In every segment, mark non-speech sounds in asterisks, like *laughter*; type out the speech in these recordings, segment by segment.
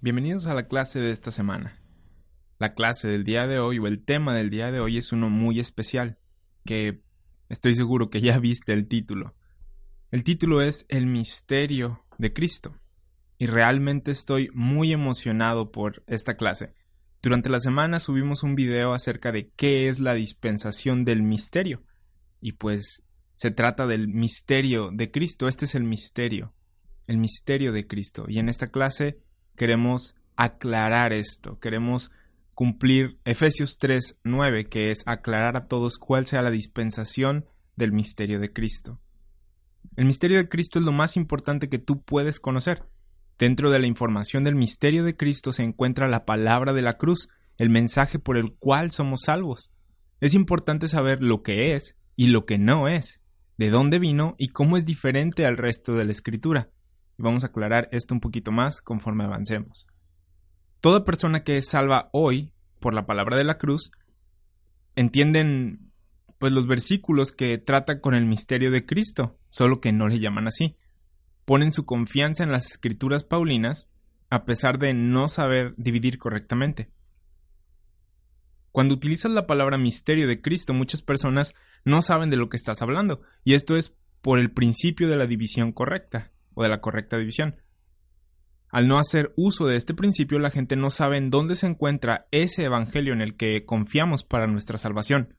Bienvenidos a la clase de esta semana. La clase del día de hoy o el tema del día de hoy es uno muy especial, que estoy seguro que ya *laughs* viste el título. El título es El misterio de Cristo. Y realmente estoy muy emocionado por esta clase. Durante la semana subimos un video acerca de qué es la dispensación del misterio. Y pues se trata del misterio de Cristo. Este es el misterio. El misterio de Cristo. Y en esta clase queremos aclarar esto, queremos cumplir Efesios 3, 9, que es aclarar a todos cuál sea la dispensación del misterio de Cristo. El misterio de Cristo es lo más importante que tú puedes conocer. Dentro de la información del misterio de Cristo se encuentra la palabra de la cruz, el mensaje por el cual somos salvos. Es importante saber lo que es y lo que no es, de dónde vino y cómo es diferente al resto de la escritura y vamos a aclarar esto un poquito más conforme avancemos. Toda persona que es salva hoy por la palabra de la cruz entienden pues los versículos que tratan con el misterio de Cristo, solo que no le llaman así. Ponen su confianza en las escrituras paulinas a pesar de no saber dividir correctamente. Cuando utilizas la palabra misterio de Cristo, muchas personas no saben de lo que estás hablando, y esto es por el principio de la división correcta o de la correcta división. Al no hacer uso de este principio, la gente no sabe en dónde se encuentra ese evangelio en el que confiamos para nuestra salvación.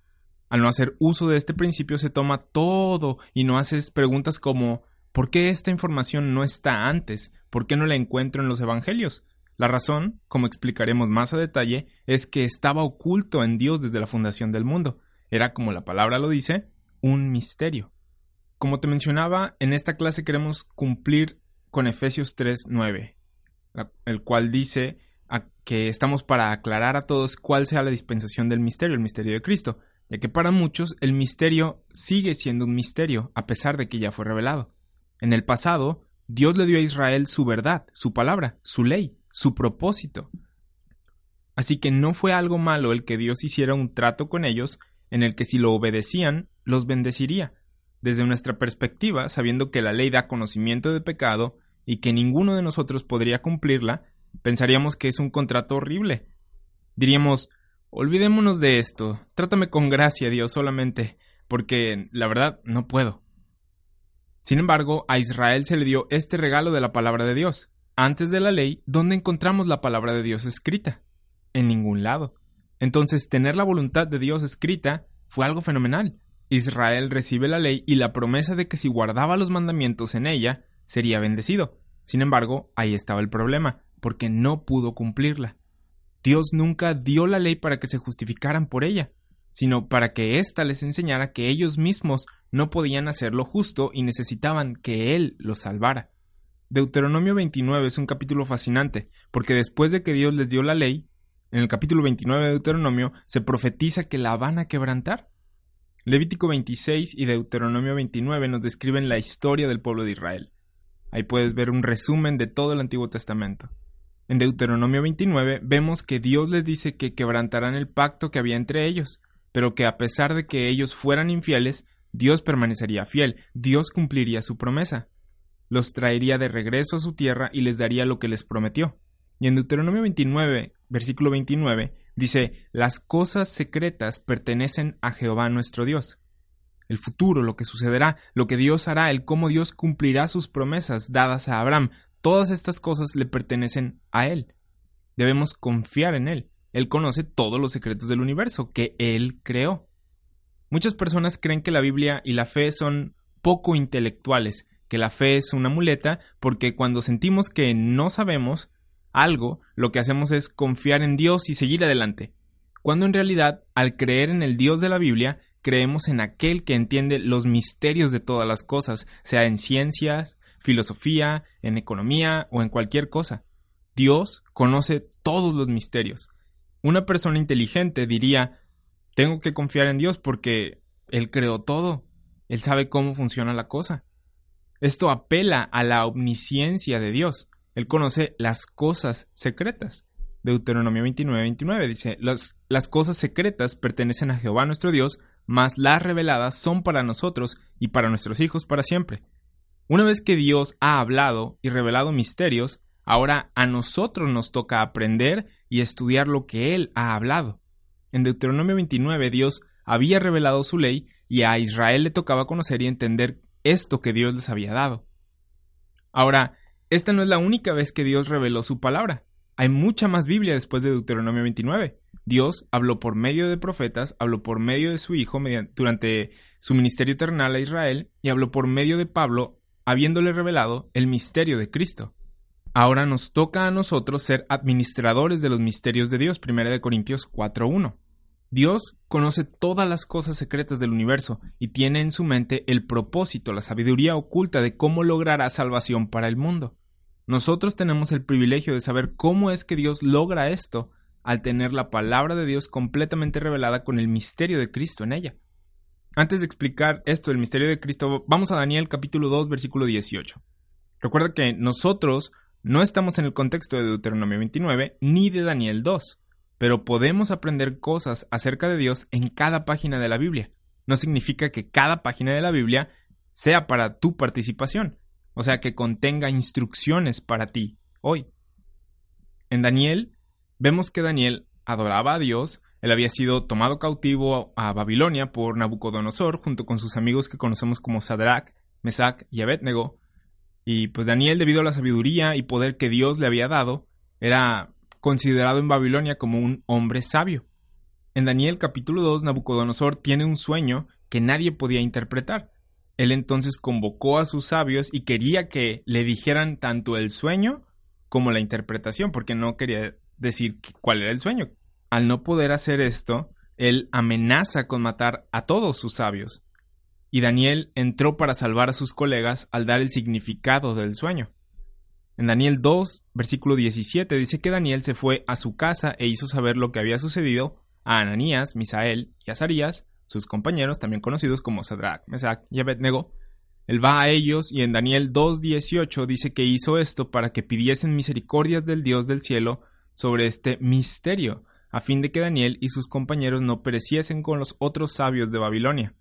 Al no hacer uso de este principio, se toma todo y no haces preguntas como ¿por qué esta información no está antes? ¿Por qué no la encuentro en los evangelios? La razón, como explicaremos más a detalle, es que estaba oculto en Dios desde la fundación del mundo. Era, como la palabra lo dice, un misterio. Como te mencionaba, en esta clase queremos cumplir con Efesios 3.9, el cual dice que estamos para aclarar a todos cuál sea la dispensación del misterio, el misterio de Cristo, ya que para muchos el misterio sigue siendo un misterio, a pesar de que ya fue revelado. En el pasado, Dios le dio a Israel su verdad, su palabra, su ley, su propósito. Así que no fue algo malo el que Dios hiciera un trato con ellos en el que si lo obedecían, los bendeciría, desde nuestra perspectiva, sabiendo que la ley da conocimiento de pecado y que ninguno de nosotros podría cumplirla, pensaríamos que es un contrato horrible. Diríamos, olvidémonos de esto, trátame con gracia, Dios, solamente, porque la verdad no puedo. Sin embargo, a Israel se le dio este regalo de la palabra de Dios. Antes de la ley, ¿dónde encontramos la palabra de Dios escrita? En ningún lado. Entonces, tener la voluntad de Dios escrita fue algo fenomenal. Israel recibe la ley y la promesa de que si guardaba los mandamientos en ella, sería bendecido. Sin embargo, ahí estaba el problema, porque no pudo cumplirla. Dios nunca dio la ley para que se justificaran por ella, sino para que ésta les enseñara que ellos mismos no podían hacer lo justo y necesitaban que Él los salvara. Deuteronomio 29 es un capítulo fascinante, porque después de que Dios les dio la ley, en el capítulo 29 de Deuteronomio se profetiza que la van a quebrantar. Levítico 26 y Deuteronomio 29 nos describen la historia del pueblo de Israel. Ahí puedes ver un resumen de todo el Antiguo Testamento. En Deuteronomio 29 vemos que Dios les dice que quebrantarán el pacto que había entre ellos, pero que a pesar de que ellos fueran infieles, Dios permanecería fiel, Dios cumpliría su promesa. Los traería de regreso a su tierra y les daría lo que les prometió. Y en Deuteronomio 29, versículo 29, Dice, las cosas secretas pertenecen a Jehová nuestro Dios. El futuro, lo que sucederá, lo que Dios hará, el cómo Dios cumplirá sus promesas dadas a Abraham, todas estas cosas le pertenecen a Él. Debemos confiar en Él. Él conoce todos los secretos del universo que Él creó. Muchas personas creen que la Biblia y la fe son poco intelectuales, que la fe es una muleta, porque cuando sentimos que no sabemos, algo, lo que hacemos es confiar en Dios y seguir adelante, cuando en realidad, al creer en el Dios de la Biblia, creemos en aquel que entiende los misterios de todas las cosas, sea en ciencias, filosofía, en economía o en cualquier cosa. Dios conoce todos los misterios. Una persona inteligente diría, tengo que confiar en Dios porque Él creó todo, Él sabe cómo funciona la cosa. Esto apela a la omnisciencia de Dios. Él conoce las cosas secretas. Deuteronomio 29, 29 dice, las, las cosas secretas pertenecen a Jehová nuestro Dios, mas las reveladas son para nosotros y para nuestros hijos para siempre. Una vez que Dios ha hablado y revelado misterios, ahora a nosotros nos toca aprender y estudiar lo que Él ha hablado. En Deuteronomio 29 Dios había revelado su ley y a Israel le tocaba conocer y entender esto que Dios les había dado. Ahora, esta no es la única vez que Dios reveló su palabra. Hay mucha más Biblia después de Deuteronomio 29. Dios habló por medio de profetas, habló por medio de su Hijo durante su ministerio eternal a Israel y habló por medio de Pablo, habiéndole revelado el misterio de Cristo. Ahora nos toca a nosotros ser administradores de los misterios de Dios, 1 Corintios 4.1. Dios conoce todas las cosas secretas del universo y tiene en su mente el propósito, la sabiduría oculta de cómo logrará salvación para el mundo. Nosotros tenemos el privilegio de saber cómo es que Dios logra esto al tener la palabra de Dios completamente revelada con el misterio de Cristo en ella. Antes de explicar esto del misterio de Cristo, vamos a Daniel capítulo 2 versículo 18. Recuerda que nosotros no estamos en el contexto de Deuteronomio 29 ni de Daniel 2 pero podemos aprender cosas acerca de Dios en cada página de la Biblia. No significa que cada página de la Biblia sea para tu participación, o sea, que contenga instrucciones para ti hoy. En Daniel, vemos que Daniel adoraba a Dios, él había sido tomado cautivo a Babilonia por Nabucodonosor junto con sus amigos que conocemos como Sadrach, Mesach y Abednego, y pues Daniel, debido a la sabiduría y poder que Dios le había dado, era considerado en Babilonia como un hombre sabio. En Daniel capítulo 2, Nabucodonosor tiene un sueño que nadie podía interpretar. Él entonces convocó a sus sabios y quería que le dijeran tanto el sueño como la interpretación, porque no quería decir cuál era el sueño. Al no poder hacer esto, él amenaza con matar a todos sus sabios. Y Daniel entró para salvar a sus colegas al dar el significado del sueño. En Daniel 2, versículo 17 dice que Daniel se fue a su casa e hizo saber lo que había sucedido a Ananías, Misael y Azarías, sus compañeros, también conocidos como Sadrach, Mesach y Abednego. Él va a ellos y en Daniel 2.18 dice que hizo esto para que pidiesen misericordias del Dios del cielo sobre este misterio, a fin de que Daniel y sus compañeros no pereciesen con los otros sabios de Babilonia.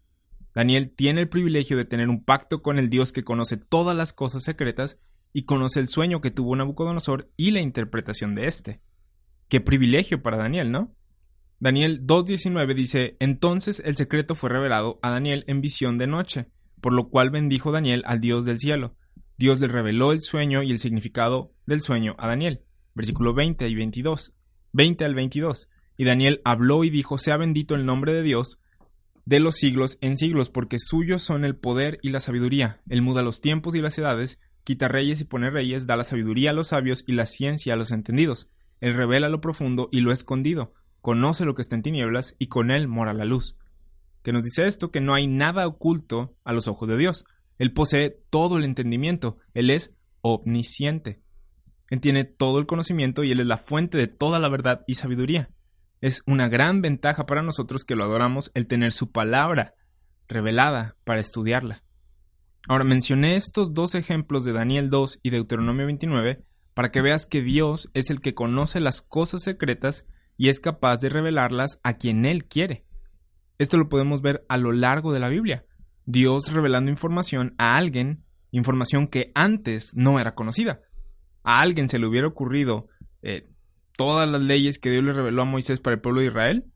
Daniel tiene el privilegio de tener un pacto con el Dios que conoce todas las cosas secretas y conoce el sueño que tuvo Nabucodonosor y la interpretación de éste. Qué privilegio para Daniel, ¿no? Daniel 2.19 dice, entonces el secreto fue revelado a Daniel en visión de noche, por lo cual bendijo Daniel al Dios del cielo. Dios le reveló el sueño y el significado del sueño a Daniel. Versículo 20 y 22. 20 al 22. Y Daniel habló y dijo, sea bendito el nombre de Dios de los siglos en siglos, porque suyos son el poder y la sabiduría. Él muda los tiempos y las edades, quita reyes y pone reyes, da la sabiduría a los sabios y la ciencia a los entendidos. Él revela lo profundo y lo escondido, conoce lo que está en tinieblas y con él mora la luz. Que nos dice esto que no hay nada oculto a los ojos de Dios. Él posee todo el entendimiento, él es omnisciente. Él tiene todo el conocimiento y él es la fuente de toda la verdad y sabiduría. Es una gran ventaja para nosotros que lo adoramos el tener su palabra revelada para estudiarla. Ahora mencioné estos dos ejemplos de Daniel 2 y Deuteronomio 29 para que veas que Dios es el que conoce las cosas secretas y es capaz de revelarlas a quien Él quiere. Esto lo podemos ver a lo largo de la Biblia. Dios revelando información a alguien, información que antes no era conocida. A alguien se le hubiera ocurrido eh, todas las leyes que Dios le reveló a Moisés para el pueblo de Israel,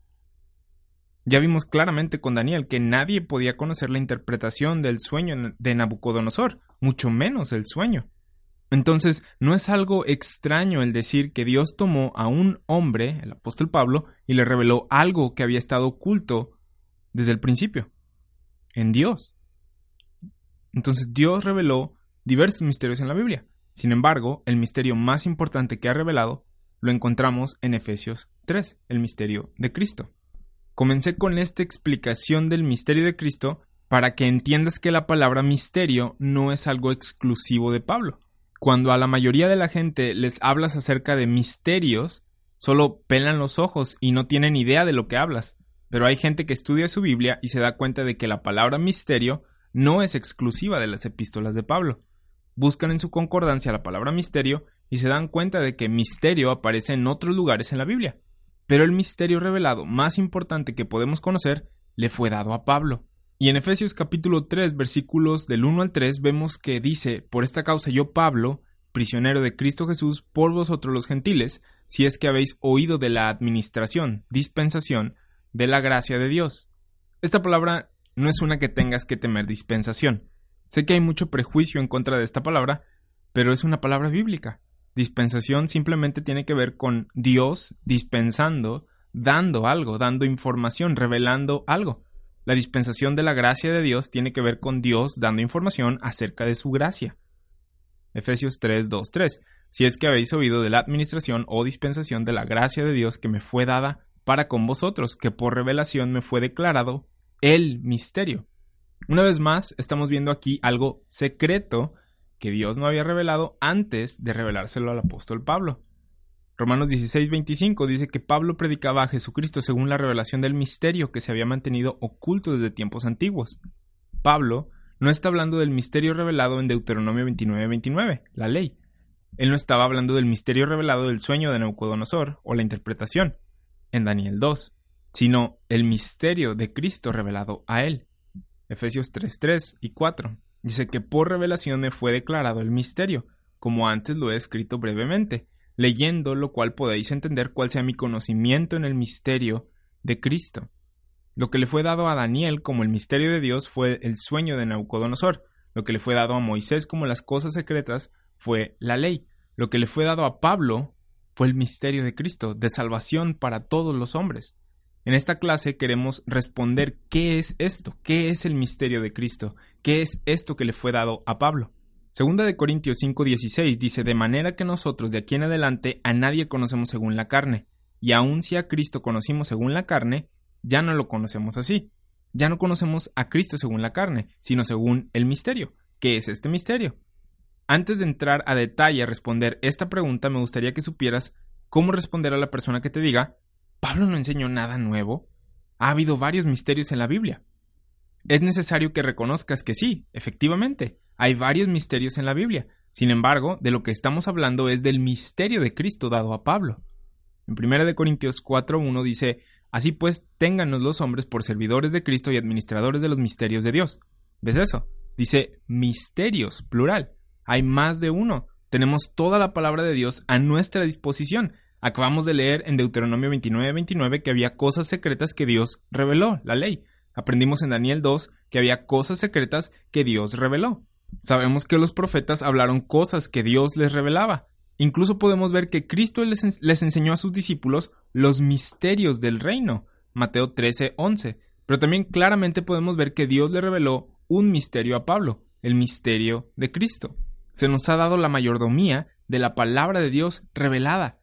ya vimos claramente con Daniel que nadie podía conocer la interpretación del sueño de Nabucodonosor, mucho menos el sueño. Entonces, no es algo extraño el decir que Dios tomó a un hombre, el apóstol Pablo, y le reveló algo que había estado oculto desde el principio, en Dios. Entonces, Dios reveló diversos misterios en la Biblia. Sin embargo, el misterio más importante que ha revelado lo encontramos en Efesios 3, el misterio de Cristo. Comencé con esta explicación del misterio de Cristo para que entiendas que la palabra misterio no es algo exclusivo de Pablo. Cuando a la mayoría de la gente les hablas acerca de misterios, solo pelan los ojos y no tienen idea de lo que hablas. Pero hay gente que estudia su Biblia y se da cuenta de que la palabra misterio no es exclusiva de las epístolas de Pablo. Buscan en su concordancia la palabra misterio y se dan cuenta de que misterio aparece en otros lugares en la Biblia. Pero el misterio revelado más importante que podemos conocer le fue dado a Pablo. Y en Efesios capítulo 3 versículos del 1 al 3 vemos que dice, por esta causa yo Pablo, prisionero de Cristo Jesús, por vosotros los gentiles, si es que habéis oído de la administración, dispensación, de la gracia de Dios. Esta palabra no es una que tengas que temer dispensación. Sé que hay mucho prejuicio en contra de esta palabra, pero es una palabra bíblica. Dispensación simplemente tiene que ver con Dios dispensando, dando algo, dando información, revelando algo. La dispensación de la gracia de Dios tiene que ver con Dios dando información acerca de su gracia. Efesios 3, 2, 3. Si es que habéis oído de la administración o dispensación de la gracia de Dios que me fue dada para con vosotros, que por revelación me fue declarado el misterio. Una vez más, estamos viendo aquí algo secreto que Dios no había revelado antes de revelárselo al apóstol Pablo. Romanos 16:25 dice que Pablo predicaba a Jesucristo según la revelación del misterio que se había mantenido oculto desde tiempos antiguos. Pablo no está hablando del misterio revelado en Deuteronomio 29:29, la ley. Él no estaba hablando del misterio revelado del sueño de Naucodonosor o la interpretación en Daniel 2, sino el misterio de Cristo revelado a él. Efesios 3:3 y 4 dice que por revelación me fue declarado el misterio, como antes lo he escrito brevemente leyendo lo cual podéis entender cuál sea mi conocimiento en el misterio de Cristo. Lo que le fue dado a Daniel como el misterio de Dios fue el sueño de Naucodonosor. Lo que le fue dado a Moisés como las cosas secretas fue la ley. Lo que le fue dado a Pablo fue el misterio de Cristo, de salvación para todos los hombres. En esta clase queremos responder qué es esto, qué es el misterio de Cristo, qué es esto que le fue dado a Pablo. Segunda de Corintios 5:16 dice, de manera que nosotros de aquí en adelante a nadie conocemos según la carne, y aun si a Cristo conocimos según la carne, ya no lo conocemos así. Ya no conocemos a Cristo según la carne, sino según el misterio. ¿Qué es este misterio? Antes de entrar a detalle a responder esta pregunta, me gustaría que supieras cómo responder a la persona que te diga, Pablo no enseñó nada nuevo. Ha habido varios misterios en la Biblia. Es necesario que reconozcas que sí, efectivamente, hay varios misterios en la Biblia. Sin embargo, de lo que estamos hablando es del misterio de Cristo dado a Pablo. En 1 Corintios 4.1 dice, Así pues, téngannos los hombres por servidores de Cristo y administradores de los misterios de Dios. ¿Ves eso? Dice misterios, plural. Hay más de uno. Tenemos toda la palabra de Dios a nuestra disposición. Acabamos de leer en Deuteronomio 29.29 que había cosas secretas que Dios reveló, la ley. Aprendimos en Daniel 2 que había cosas secretas que Dios reveló. Sabemos que los profetas hablaron cosas que Dios les revelaba. Incluso podemos ver que Cristo les, enseñó a sus discípulos los misterios del reino. Mateo 13, 11. Pero también claramente podemos ver que Dios le reveló un misterio a Pablo, el misterio de Cristo. Se nos ha dado la mayordomía de la palabra de Dios revelada.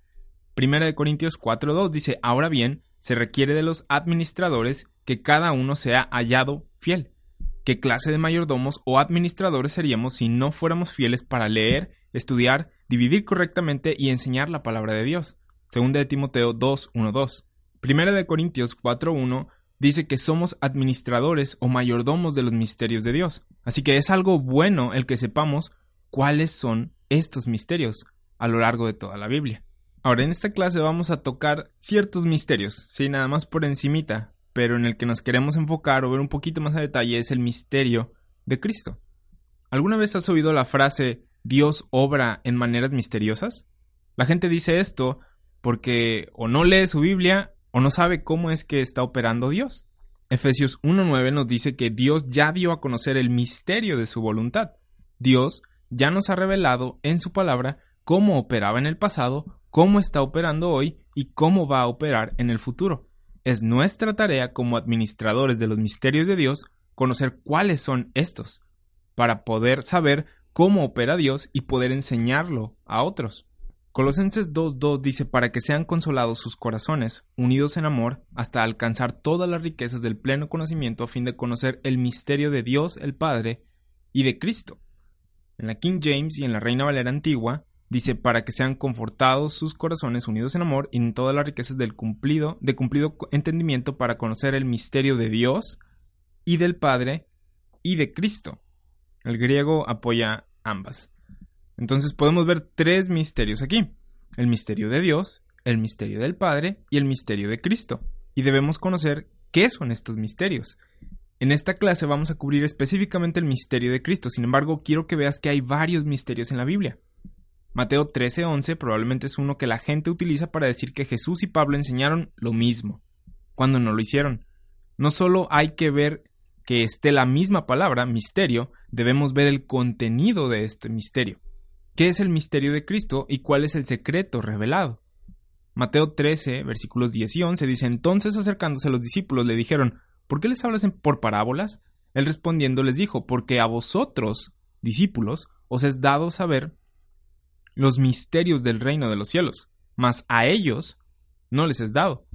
Primera de Corintios 4.2 dice, ahora bien, se requiere de los administradores que cada uno sea hallado fiel. ¿Qué clase de mayordomos o administradores seríamos si no fuéramos fieles para leer, estudiar, dividir correctamente y enseñar la palabra de Dios? Segunda de Timoteo 2.1.2. Primera de Corintios 4.1 dice que somos administradores o mayordomos de los misterios de Dios. Así que es algo bueno el que sepamos cuáles son estos misterios a lo largo de toda la Biblia. Ahora en esta clase vamos a tocar ciertos misterios, sí, nada más por encimita, pero en el que nos queremos enfocar o ver un poquito más a detalle es el misterio de Cristo. ¿Alguna vez has oído la frase Dios obra en maneras misteriosas? La gente dice esto porque o no lee su Biblia o no sabe cómo es que está operando Dios. Efesios 1.9 nos dice que Dios ya dio a conocer el misterio de su voluntad. Dios ya nos ha revelado en su palabra cómo operaba en el pasado, cómo está operando hoy y cómo va a operar en el futuro. Es nuestra tarea como administradores de los misterios de Dios conocer cuáles son estos, para poder saber cómo opera Dios y poder enseñarlo a otros. Colosenses 2.2 dice para que sean consolados sus corazones, unidos en amor, hasta alcanzar todas las riquezas del pleno conocimiento a fin de conocer el misterio de Dios el Padre y de Cristo. En la King James y en la Reina Valera Antigua dice para que sean confortados sus corazones unidos en amor y en todas las riquezas del cumplido, de cumplido entendimiento para conocer el misterio de Dios y del Padre y de Cristo. El griego apoya ambas. Entonces podemos ver tres misterios aquí. El misterio de Dios, el misterio del Padre y el misterio de Cristo. Y debemos conocer qué son estos misterios. En esta clase vamos a cubrir específicamente el misterio de Cristo, sin embargo quiero que veas que hay varios misterios en la Biblia. Mateo 13:11 probablemente es uno que la gente utiliza para decir que Jesús y Pablo enseñaron lo mismo, cuando no lo hicieron. No solo hay que ver que esté la misma palabra, misterio, debemos ver el contenido de este misterio. ¿Qué es el misterio de Cristo y cuál es el secreto revelado? Mateo 13, versículos 10 y 11 dice, entonces acercándose a los discípulos le dijeron, ¿por qué les hablas por parábolas? Él respondiendo les dijo, porque a vosotros, discípulos, os es dado saber los misterios del reino de los cielos, mas a ellos no les es dado.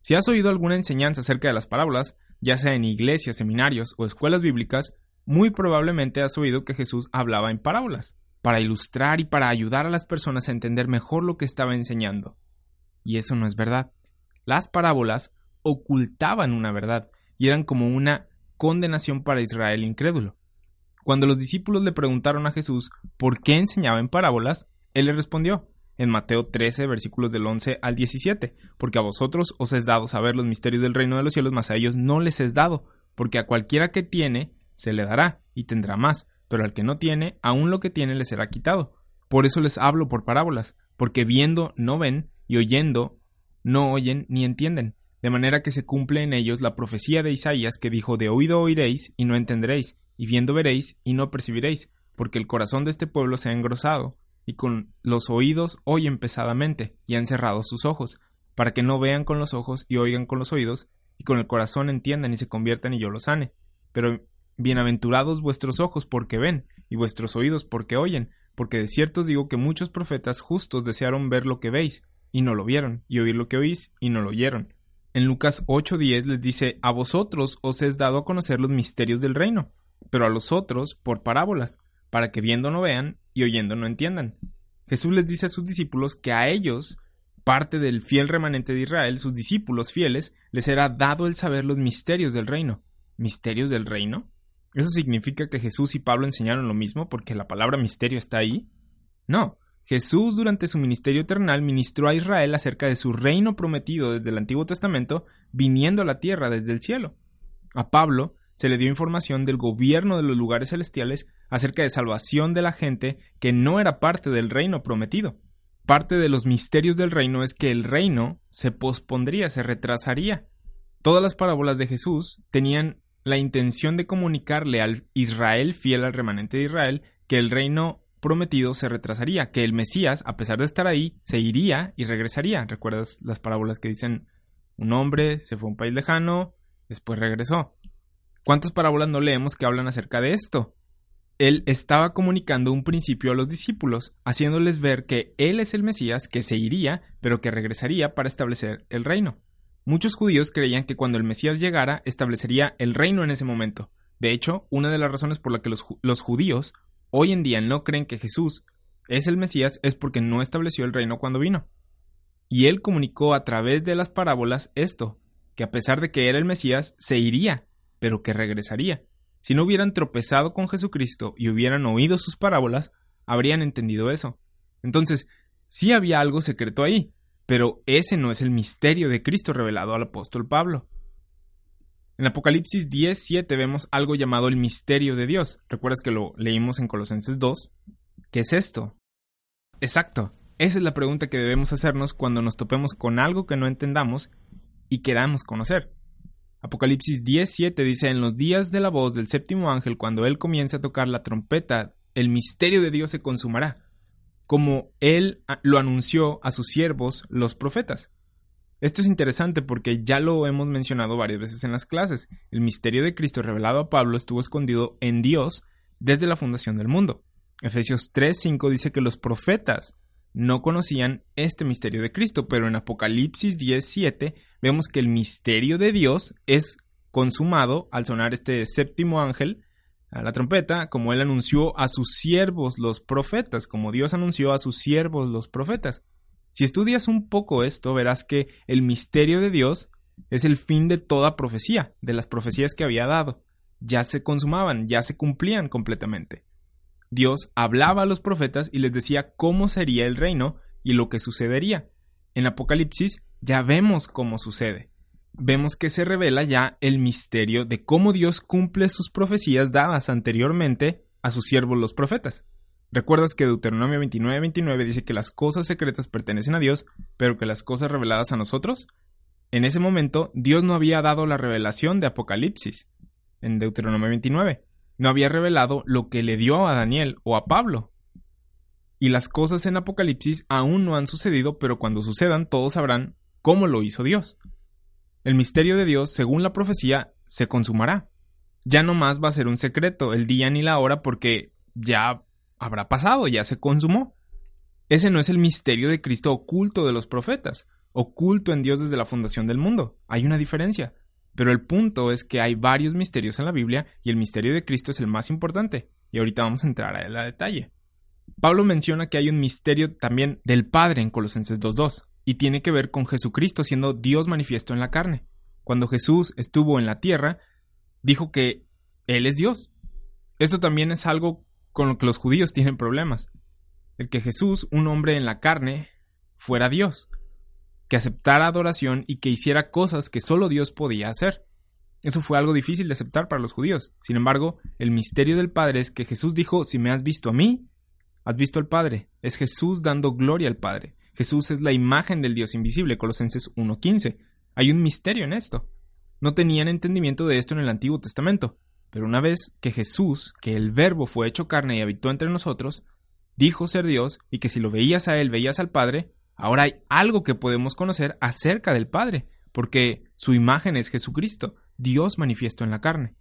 Si has oído alguna enseñanza acerca de las parábolas, ya sea en iglesias, seminarios o escuelas bíblicas, muy probablemente has oído que Jesús hablaba en parábolas, para ilustrar y para ayudar a las personas a entender mejor lo que estaba enseñando. Y eso no es verdad. Las parábolas ocultaban una verdad y eran como una condenación para Israel incrédulo. Cuando los discípulos le preguntaron a Jesús por qué enseñaba en parábolas, él le respondió, en Mateo 13, versículos del 11 al 17, porque a vosotros os es dado saber los misterios del reino de los cielos, mas a ellos no les es dado, porque a cualquiera que tiene, se le dará, y tendrá más, pero al que no tiene, aún lo que tiene le será quitado. Por eso les hablo por parábolas, porque viendo no ven, y oyendo no oyen ni entienden, de manera que se cumple en ellos la profecía de Isaías que dijo de oído oiréis y no entenderéis, y viendo veréis y no percibiréis, porque el corazón de este pueblo se ha engrosado, y con los oídos oyen pesadamente, y han cerrado sus ojos, para que no vean con los ojos y oigan con los oídos, y con el corazón entiendan y se conviertan y yo los sane. Pero bienaventurados vuestros ojos porque ven, y vuestros oídos porque oyen, porque de cierto os digo que muchos profetas justos desearon ver lo que veis, y no lo vieron, y oír lo que oís, y no lo oyeron. En Lucas 8:10 les dice, A vosotros os es dado a conocer los misterios del reino, pero a los otros por parábolas, para que viendo no vean y oyendo no entiendan. Jesús les dice a sus discípulos que a ellos, parte del fiel remanente de Israel, sus discípulos fieles, les será dado el saber los misterios del reino. ¿Misterios del reino? ¿Eso significa que Jesús y Pablo enseñaron lo mismo porque la palabra misterio está ahí? No. Jesús durante su ministerio terrenal ministró a Israel acerca de su reino prometido desde el Antiguo Testamento, viniendo a la tierra desde el cielo. A Pablo se le dio información del gobierno de los lugares celestiales acerca de salvación de la gente que no era parte del reino prometido. Parte de los misterios del reino es que el reino se pospondría, se retrasaría. Todas las parábolas de Jesús tenían la intención de comunicarle al Israel fiel al remanente de Israel que el reino prometido se retrasaría, que el Mesías, a pesar de estar ahí, se iría y regresaría. ¿Recuerdas las parábolas que dicen un hombre se fue a un país lejano, después regresó? ¿Cuántas parábolas no leemos que hablan acerca de esto? Él estaba comunicando un principio a los discípulos, haciéndoles ver que Él es el Mesías que se iría, pero que regresaría para establecer el reino. Muchos judíos creían que cuando el Mesías llegara, establecería el reino en ese momento. De hecho, una de las razones por la que los, los judíos hoy en día no creen que Jesús es el Mesías es porque no estableció el reino cuando vino. Y él comunicó a través de las parábolas esto, que a pesar de que era el Mesías, se iría pero que regresaría. Si no hubieran tropezado con Jesucristo y hubieran oído sus parábolas, habrían entendido eso. Entonces, sí había algo secreto ahí, pero ese no es el misterio de Cristo revelado al apóstol Pablo. En Apocalipsis 10:7 vemos algo llamado el misterio de Dios. ¿Recuerdas que lo leímos en Colosenses 2? ¿Qué es esto? Exacto. Esa es la pregunta que debemos hacernos cuando nos topemos con algo que no entendamos y queramos conocer. Apocalipsis 10:7 dice, en los días de la voz del séptimo ángel, cuando él comience a tocar la trompeta, el misterio de Dios se consumará, como él lo anunció a sus siervos, los profetas. Esto es interesante porque ya lo hemos mencionado varias veces en las clases. El misterio de Cristo revelado a Pablo estuvo escondido en Dios desde la fundación del mundo. Efesios 3:5 dice que los profetas no conocían este misterio de Cristo, pero en Apocalipsis 10:7 vemos que el misterio de Dios es consumado al sonar este séptimo ángel a la trompeta, como él anunció a sus siervos los profetas, como Dios anunció a sus siervos los profetas. Si estudias un poco esto, verás que el misterio de Dios es el fin de toda profecía, de las profecías que había dado. Ya se consumaban, ya se cumplían completamente. Dios hablaba a los profetas y les decía cómo sería el reino y lo que sucedería. En Apocalipsis ya vemos cómo sucede. Vemos que se revela ya el misterio de cómo Dios cumple sus profecías dadas anteriormente a sus siervos los profetas. ¿Recuerdas que Deuteronomio 29:29 dice que las cosas secretas pertenecen a Dios, pero que las cosas reveladas a nosotros? En ese momento, Dios no había dado la revelación de Apocalipsis, en Deuteronomio 29. No había revelado lo que le dio a Daniel o a Pablo. Y las cosas en Apocalipsis aún no han sucedido, pero cuando sucedan todos sabrán cómo lo hizo Dios. El misterio de Dios, según la profecía, se consumará. Ya no más va a ser un secreto el día ni la hora porque ya habrá pasado, ya se consumó. Ese no es el misterio de Cristo oculto de los profetas, oculto en Dios desde la fundación del mundo. Hay una diferencia. Pero el punto es que hay varios misterios en la Biblia y el misterio de Cristo es el más importante. Y ahorita vamos a entrar a él a detalle. Pablo menciona que hay un misterio también del Padre en Colosenses 2.2 y tiene que ver con Jesucristo siendo Dios manifiesto en la carne. Cuando Jesús estuvo en la tierra, dijo que Él es Dios. Esto también es algo con lo que los judíos tienen problemas. El que Jesús, un hombre en la carne, fuera Dios, que aceptara adoración y que hiciera cosas que solo Dios podía hacer. Eso fue algo difícil de aceptar para los judíos. Sin embargo, el misterio del Padre es que Jesús dijo, si me has visto a mí, has visto al Padre. Es Jesús dando gloria al Padre. Jesús es la imagen del Dios invisible, Colosenses 1.15. Hay un misterio en esto. No tenían entendimiento de esto en el Antiguo Testamento. Pero una vez que Jesús, que el Verbo fue hecho carne y habitó entre nosotros, dijo ser Dios y que si lo veías a Él veías al Padre, ahora hay algo que podemos conocer acerca del Padre, porque su imagen es Jesucristo, Dios manifiesto en la carne.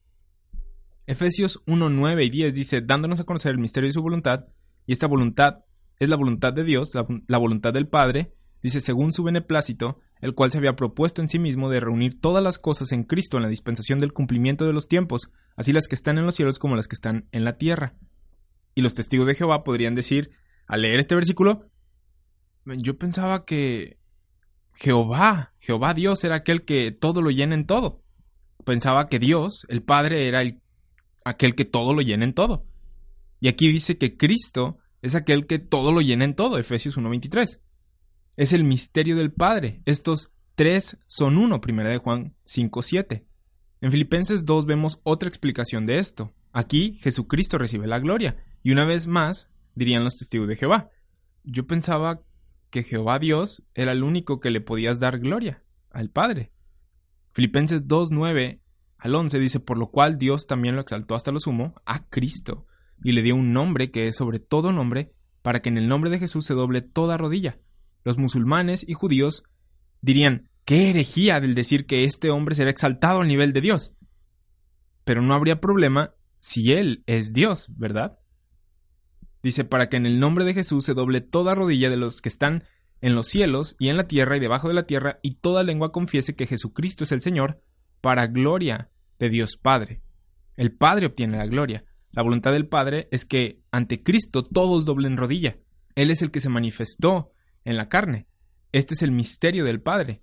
Efesios 1, 9 y 10 dice, dándonos a conocer el misterio de su voluntad, y esta voluntad es la voluntad de Dios, la, la voluntad del Padre, dice, según su beneplácito, el cual se había propuesto en sí mismo de reunir todas las cosas en Cristo en la dispensación del cumplimiento de los tiempos, así las que están en los cielos como las que están en la tierra. Y los testigos de Jehová podrían decir, al leer este versículo, yo pensaba que Jehová, Jehová Dios era aquel que todo lo llena en todo. Pensaba que Dios, el Padre, era el, aquel que todo lo llena en todo. Y aquí dice que Cristo es aquel que todo lo llena en todo, Efesios 1.23 es el misterio del Padre. Estos tres son uno, primera de Juan 5.7. En Filipenses 2 vemos otra explicación de esto. Aquí Jesucristo recibe la gloria. Y una vez más, dirían los testigos de Jehová, yo pensaba que Jehová Dios era el único que le podías dar gloria, al Padre. Filipenses 2.9 al 11 dice, por lo cual Dios también lo exaltó hasta lo sumo, a Cristo, y le dio un nombre que es sobre todo nombre, para que en el nombre de Jesús se doble toda rodilla, los musulmanes y judíos dirían, qué herejía del decir que este hombre será exaltado al nivel de Dios. Pero no habría problema si Él es Dios, ¿verdad? Dice, para que en el nombre de Jesús se doble toda rodilla de los que están en los cielos y en la tierra y debajo de la tierra, y toda lengua confiese que Jesucristo es el Señor, para gloria de Dios Padre. El Padre obtiene la gloria. La voluntad del Padre es que ante Cristo todos doblen rodilla. Él es el que se manifestó en la carne. Este es el misterio del Padre.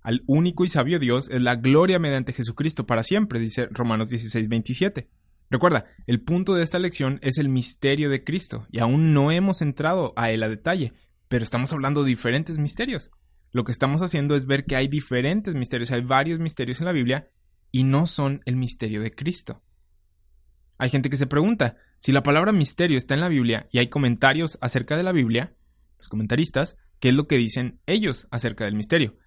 Al único y sabio Dios es la gloria mediante Jesucristo para siempre, dice Romanos 16, 27. Recuerda, el punto de esta lección es el misterio de Cristo, y aún no hemos entrado a él a detalle, pero estamos hablando de diferentes misterios. Lo que estamos haciendo es ver que hay diferentes misterios, hay varios misterios en la Biblia, y no son el misterio de Cristo. Hay gente que se pregunta, si la palabra misterio está en la Biblia y hay comentarios acerca de la Biblia, comentaristas, qué es lo que dicen ellos acerca del misterio.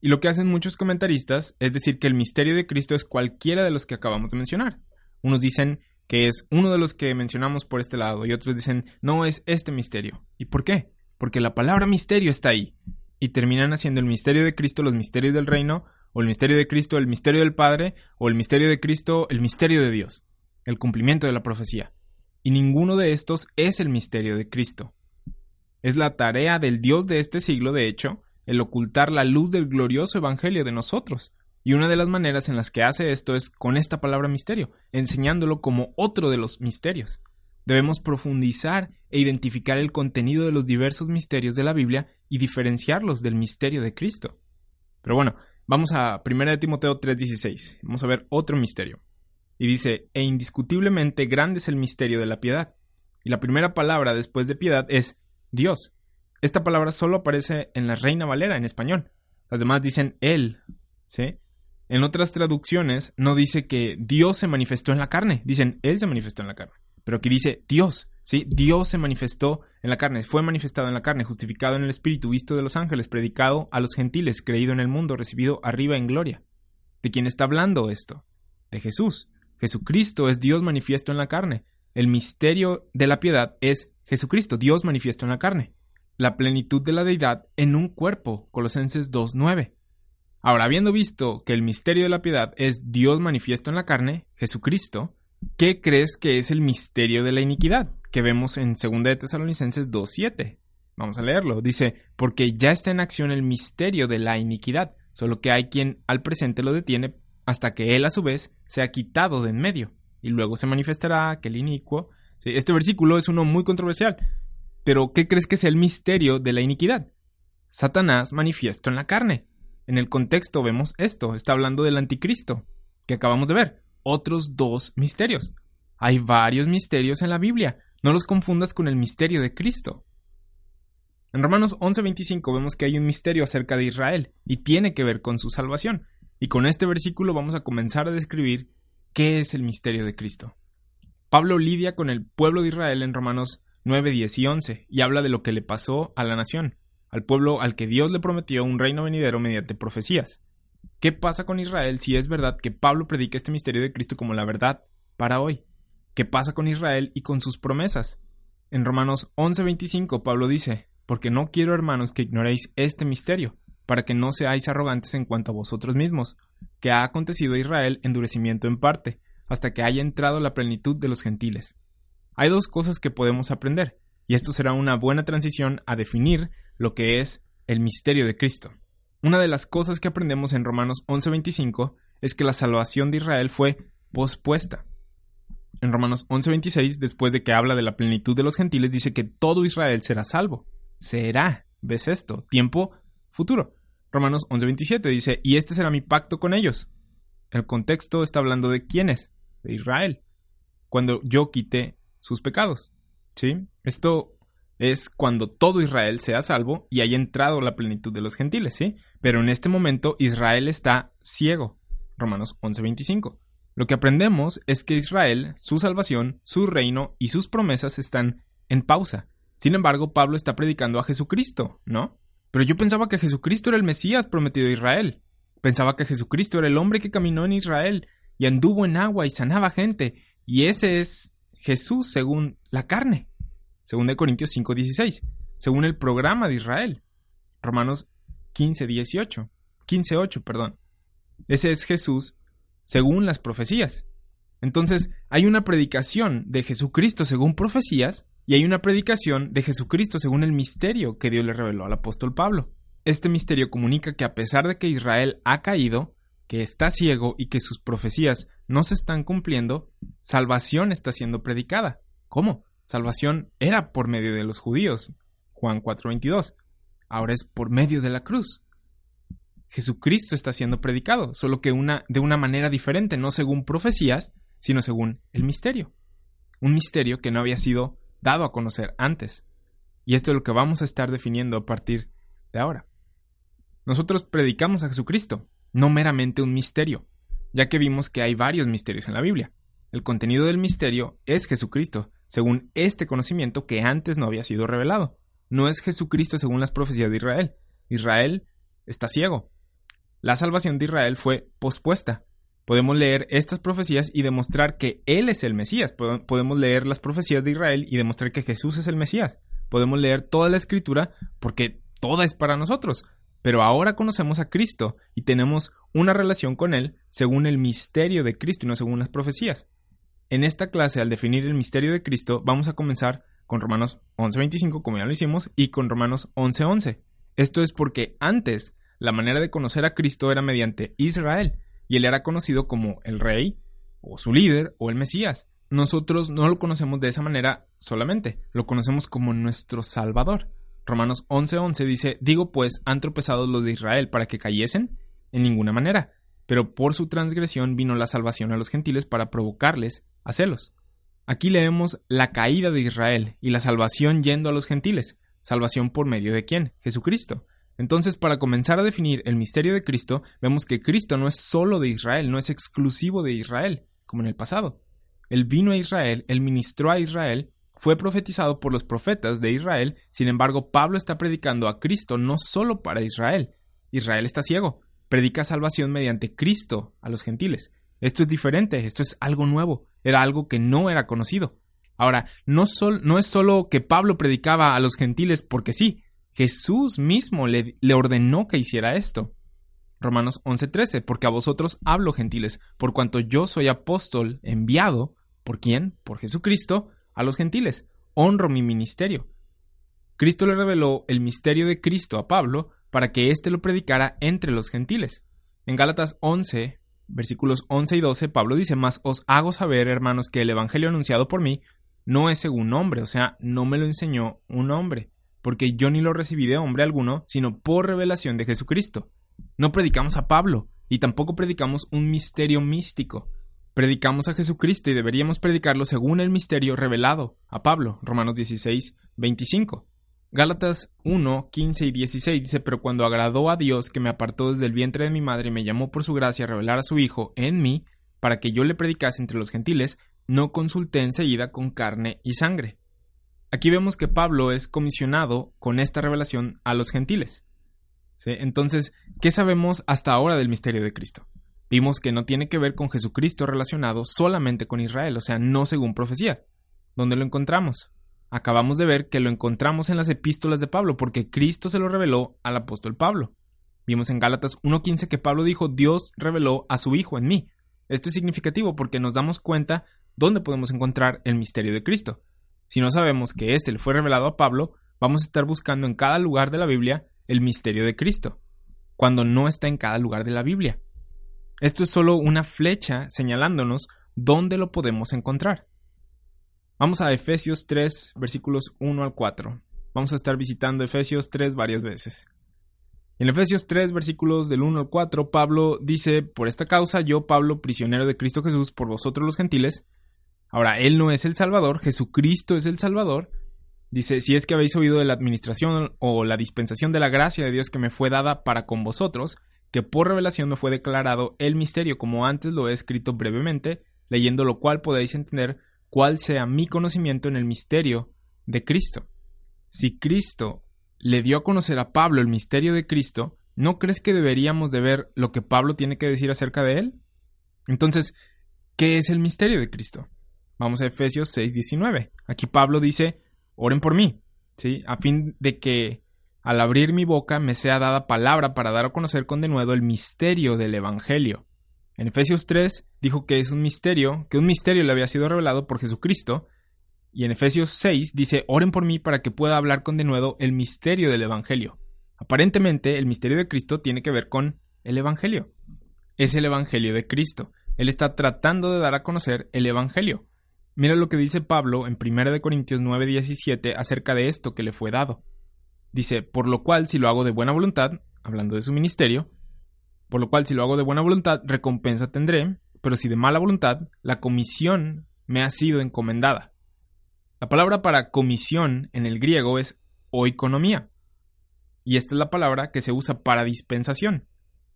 Y lo que hacen muchos comentaristas es decir que el misterio de Cristo es cualquiera de los que acabamos de mencionar. Unos dicen que es uno de los que mencionamos por este lado y otros dicen no es este misterio. ¿Y por qué? Porque la palabra misterio está ahí. Y terminan haciendo el misterio de Cristo los misterios del reino, o el misterio de Cristo el misterio del Padre, o el misterio de Cristo el misterio de Dios, el cumplimiento de la profecía. Y ninguno de estos es el misterio de Cristo. Es la tarea del Dios de este siglo, de hecho, el ocultar la luz del glorioso Evangelio de nosotros, Y una de las maneras en las que hace esto es con esta palabra misterio, enseñándolo como otro de los misterios. Debemos profundizar e identificar el contenido de los diversos misterios de la Biblia y diferenciarlos del misterio de Cristo. Pero bueno, vamos a 1 Timoteo 3:16. Vamos a ver otro misterio. Y dice, e indiscutiblemente grande es el misterio de la piedad. Y la primera palabra después de piedad es Dios. Esta palabra solo aparece en la Reina Valera en español. Las demás dicen Él. ¿Sí? En otras traducciones no dice que Dios se manifestó en la carne, dicen Él se manifestó en la carne. Pero aquí dice Dios, ¿sí? Dios se manifestó en la carne, fue manifestado en la carne, justificado en el Espíritu, visto de los ángeles, predicado a los gentiles, creído en el mundo, recibido arriba en gloria. ¿De quién está hablando esto? De Jesús. Jesucristo es Dios manifiesto en la carne. El misterio de la piedad es Jesucristo, Dios manifiesto en la carne. La plenitud de la deidad en un cuerpo, Colosenses 2.9. Ahora, habiendo visto que el misterio de la piedad es Dios manifiesto en la carne, Jesucristo, ¿qué crees que es el misterio de la iniquidad? Que vemos en 2 de Tesalonicenses 2.7. Vamos a leerlo. Dice, porque ya está en acción el misterio de la iniquidad, solo que hay quien al presente lo detiene hasta que él a su vez sea quitado de en medio, y luego se manifestará aquel inicuo. este versículo es uno muy controversial, pero ¿qué crees que es el misterio de la iniquidad? Satanás manifiesto en la carne. En el contexto vemos esto, está hablando del anticristo, que acabamos de ver. Otros dos misterios. Hay varios misterios en la Biblia, no los confundas con el misterio de Cristo. En Romanos 11:25 vemos que hay un misterio acerca de Israel y tiene que ver con su salvación. Y con este versículo vamos a comenzar a describir qué es el misterio de Cristo. Pablo lidia con el pueblo de Israel en Romanos 9, 10 y 11 y habla de lo que le pasó a la nación al pueblo al que Dios le prometió un reino venidero mediante profecías. ¿Qué pasa con Israel si es verdad que Pablo predica este misterio de Cristo como la verdad para hoy? ¿Qué pasa con Israel y con sus promesas? En Romanos 11:25 Pablo dice, porque no quiero hermanos que ignoréis este misterio, para que no seáis arrogantes en cuanto a vosotros mismos, que ha acontecido a Israel endurecimiento en parte, hasta que haya entrado la plenitud de los gentiles. Hay dos cosas que podemos aprender, y esto será una buena transición a definir lo que es el misterio de Cristo. Una de las cosas que aprendemos en Romanos 11:25 es que la salvación de Israel fue pospuesta. En Romanos 11:26, después de que habla de la plenitud de los gentiles, dice que todo Israel será salvo. Será. ¿Ves esto? Tiempo futuro. Romanos 11:27 dice, y este será mi pacto con ellos. El contexto está hablando de quiénes, de Israel, cuando yo quité sus pecados. ¿Sí? Esto es cuando todo Israel sea salvo y haya entrado la plenitud de los gentiles, ¿sí? Pero en este momento Israel está ciego. Romanos 11:25. Lo que aprendemos es que Israel, su salvación, su reino y sus promesas están en pausa. Sin embargo, Pablo está predicando a Jesucristo, ¿no? Pero yo pensaba que Jesucristo era el Mesías prometido a Israel. Pensaba que Jesucristo era el hombre que caminó en Israel y anduvo en agua y sanaba gente, y ese es Jesús según la carne según de Corintios 5:16, según el programa de Israel. Romanos 15:18, 15:8, perdón. Ese es Jesús según las profecías. Entonces, hay una predicación de Jesucristo según profecías y hay una predicación de Jesucristo según el misterio que Dios le reveló al apóstol Pablo. Este misterio comunica que a pesar de que Israel ha caído, que está ciego y que sus profecías no se están cumpliendo, salvación está siendo predicada. ¿Cómo? Salvación era por medio de los judíos, Juan 4:22. Ahora es por medio de la cruz. Jesucristo está siendo predicado, solo que una, de una manera diferente, no según profecías, sino según el misterio. Un misterio que no había sido dado a conocer antes. Y esto es lo que vamos a estar definiendo a partir de ahora. Nosotros predicamos a Jesucristo, no meramente un misterio, ya que vimos que hay varios misterios en la Biblia. El contenido del misterio es Jesucristo, según este conocimiento que antes no había sido revelado. No es Jesucristo según las profecías de Israel. Israel está ciego. La salvación de Israel fue pospuesta. Podemos leer estas profecías y demostrar que Él es el Mesías. Podemos leer las profecías de Israel y demostrar que Jesús es el Mesías. Podemos leer toda la escritura porque toda es para nosotros. Pero ahora conocemos a Cristo y tenemos una relación con Él según el misterio de Cristo y no según las profecías. En esta clase, al definir el misterio de Cristo, vamos a comenzar con Romanos 11.25, como ya lo hicimos, y con Romanos 11.11. Esto es porque antes la manera de conocer a Cristo era mediante Israel, y él era conocido como el rey, o su líder, o el Mesías. Nosotros no lo conocemos de esa manera solamente, lo conocemos como nuestro Salvador. Romanos 11:11 dice, digo pues, ¿han tropezado los de Israel para que cayesen? En ninguna manera, pero por su transgresión vino la salvación a los gentiles para provocarles a celos. Aquí leemos la caída de Israel y la salvación yendo a los gentiles. ¿Salvación por medio de quién? Jesucristo. Entonces, para comenzar a definir el misterio de Cristo, vemos que Cristo no es solo de Israel, no es exclusivo de Israel, como en el pasado. Él vino a Israel, él ministró a Israel, fue profetizado por los profetas de Israel, sin embargo, Pablo está predicando a Cristo no solo para Israel. Israel está ciego, predica salvación mediante Cristo a los gentiles. Esto es diferente, esto es algo nuevo, era algo que no era conocido. Ahora, no, no es solo que Pablo predicaba a los gentiles porque sí, Jesús mismo le, le ordenó que hiciera esto. Romanos 11:13, porque a vosotros hablo gentiles, por cuanto yo soy apóstol enviado, ¿por quién? Por Jesucristo, a los gentiles. Honro mi ministerio. Cristo le reveló el misterio de Cristo a Pablo para que éste lo predicara entre los gentiles. En Gálatas 11, versículos 11 y 12, Pablo dice, Mas os hago saber, hermanos, que el Evangelio anunciado por mí no es según hombre, o sea, no me lo enseñó un hombre, porque yo ni lo recibí de hombre alguno, sino por revelación de Jesucristo. No predicamos a Pablo, y tampoco predicamos un misterio místico. Predicamos a Jesucristo y deberíamos predicarlo según el misterio revelado a Pablo, Romanos 16, 25. Gálatas 1, 15 y 16 dice, pero cuando agradó a Dios que me apartó desde el vientre de mi madre y me llamó por su gracia a revelar a su Hijo en mí, para que yo le predicase entre los gentiles, no consulté enseguida con carne y sangre. Aquí vemos que Pablo es comisionado con esta revelación a los gentiles. Entonces, ¿qué sabemos hasta ahora del misterio de Cristo? Vimos que no tiene que ver con Jesucristo relacionado solamente con Israel, o sea, no según profecía. ¿Dónde lo encontramos? Acabamos de ver que lo encontramos en las epístolas de Pablo, porque Cristo se lo reveló al apóstol Pablo. Vimos en Gálatas 1.15 que Pablo dijo, Dios reveló a su Hijo en mí. Esto es significativo porque nos damos cuenta dónde podemos encontrar el misterio de Cristo. Si no sabemos que éste le fue revelado a Pablo, vamos a estar buscando en cada lugar de la Biblia el misterio de Cristo, cuando no está en cada lugar de la Biblia. Esto es solo una flecha señalándonos dónde lo podemos encontrar. Vamos a Efesios 3, versículos 1 al 4. Vamos a estar visitando Efesios 3 varias veces. En Efesios 3, versículos del 1 al 4, Pablo dice, Por esta causa yo, Pablo, prisionero de Cristo Jesús, por vosotros los gentiles. Ahora, Él no es el Salvador, Jesucristo es el Salvador, Dice, si es que habéis oído de la administración o la dispensación de la gracia de Dios que me fue dada para con vosotros, que por revelación me fue declarado el misterio, como antes lo he escrito brevemente, leyendo lo cual podéis entender cuál sea mi conocimiento en el misterio de Cristo. Si Cristo le dio a conocer a Pablo el misterio de Cristo, ¿no crees que deberíamos de ver lo que Pablo tiene que decir acerca de él? Entonces, ¿qué es el misterio de Cristo? Vamos a Efesios 6:19. Aquí Pablo dice, oren por mí, ¿sí? A fin de que al abrir mi boca me sea dada palabra para dar a conocer con denuedo el misterio del Evangelio. En Efesios 3 dijo que es un misterio, que un misterio le había sido revelado por Jesucristo, y en Efesios 6 dice, oren por mí para que pueda hablar con denuedo el misterio del Evangelio. Aparentemente, el misterio de Cristo tiene que ver con el Evangelio. Es el Evangelio de Cristo. Él está tratando de dar a conocer el Evangelio. Mira lo que dice Pablo en 1 Corintios 9:17 acerca de esto que le fue dado. Dice, por lo cual si lo hago de buena voluntad, hablando de su ministerio, por lo cual si lo hago de buena voluntad, recompensa tendré, pero si de mala voluntad, la comisión me ha sido encomendada. La palabra para comisión en el griego es oikonomía, y esta es la palabra que se usa para dispensación.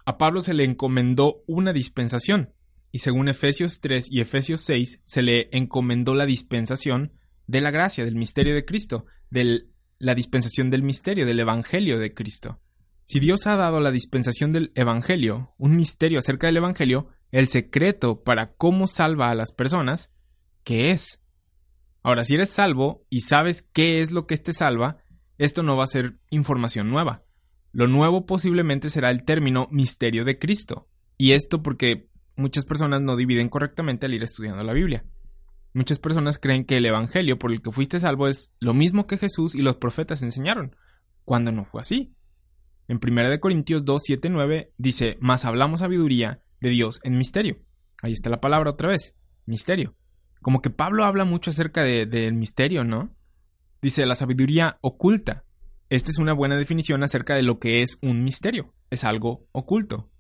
A Pablo se le encomendó una dispensación, y según Efesios 3 y Efesios 6 se le encomendó la dispensación de la gracia, del misterio de Cristo, de la dispensación del misterio, del Evangelio de Cristo. Si Dios ha dado la dispensación del Evangelio, un misterio acerca del Evangelio, el secreto para cómo salva a las personas, ¿qué es? Ahora, si eres salvo y sabes qué es lo que te salva, esto no va a ser información nueva. Lo nuevo posiblemente será el término misterio de Cristo. Y esto porque muchas personas no dividen correctamente al ir estudiando la Biblia. Muchas personas creen que el Evangelio por el que fuiste salvo es lo mismo que Jesús y los profetas enseñaron, cuando no fue así. En 1 Corintios 2, 7, 9 dice, mas hablamos sabiduría de Dios en misterio. Ahí está la palabra otra vez, misterio. Como que Pablo habla mucho acerca del de, misterio, ¿no? Dice la sabiduría oculta. Esta es una buena definición acerca de lo que es un misterio. Es algo oculto.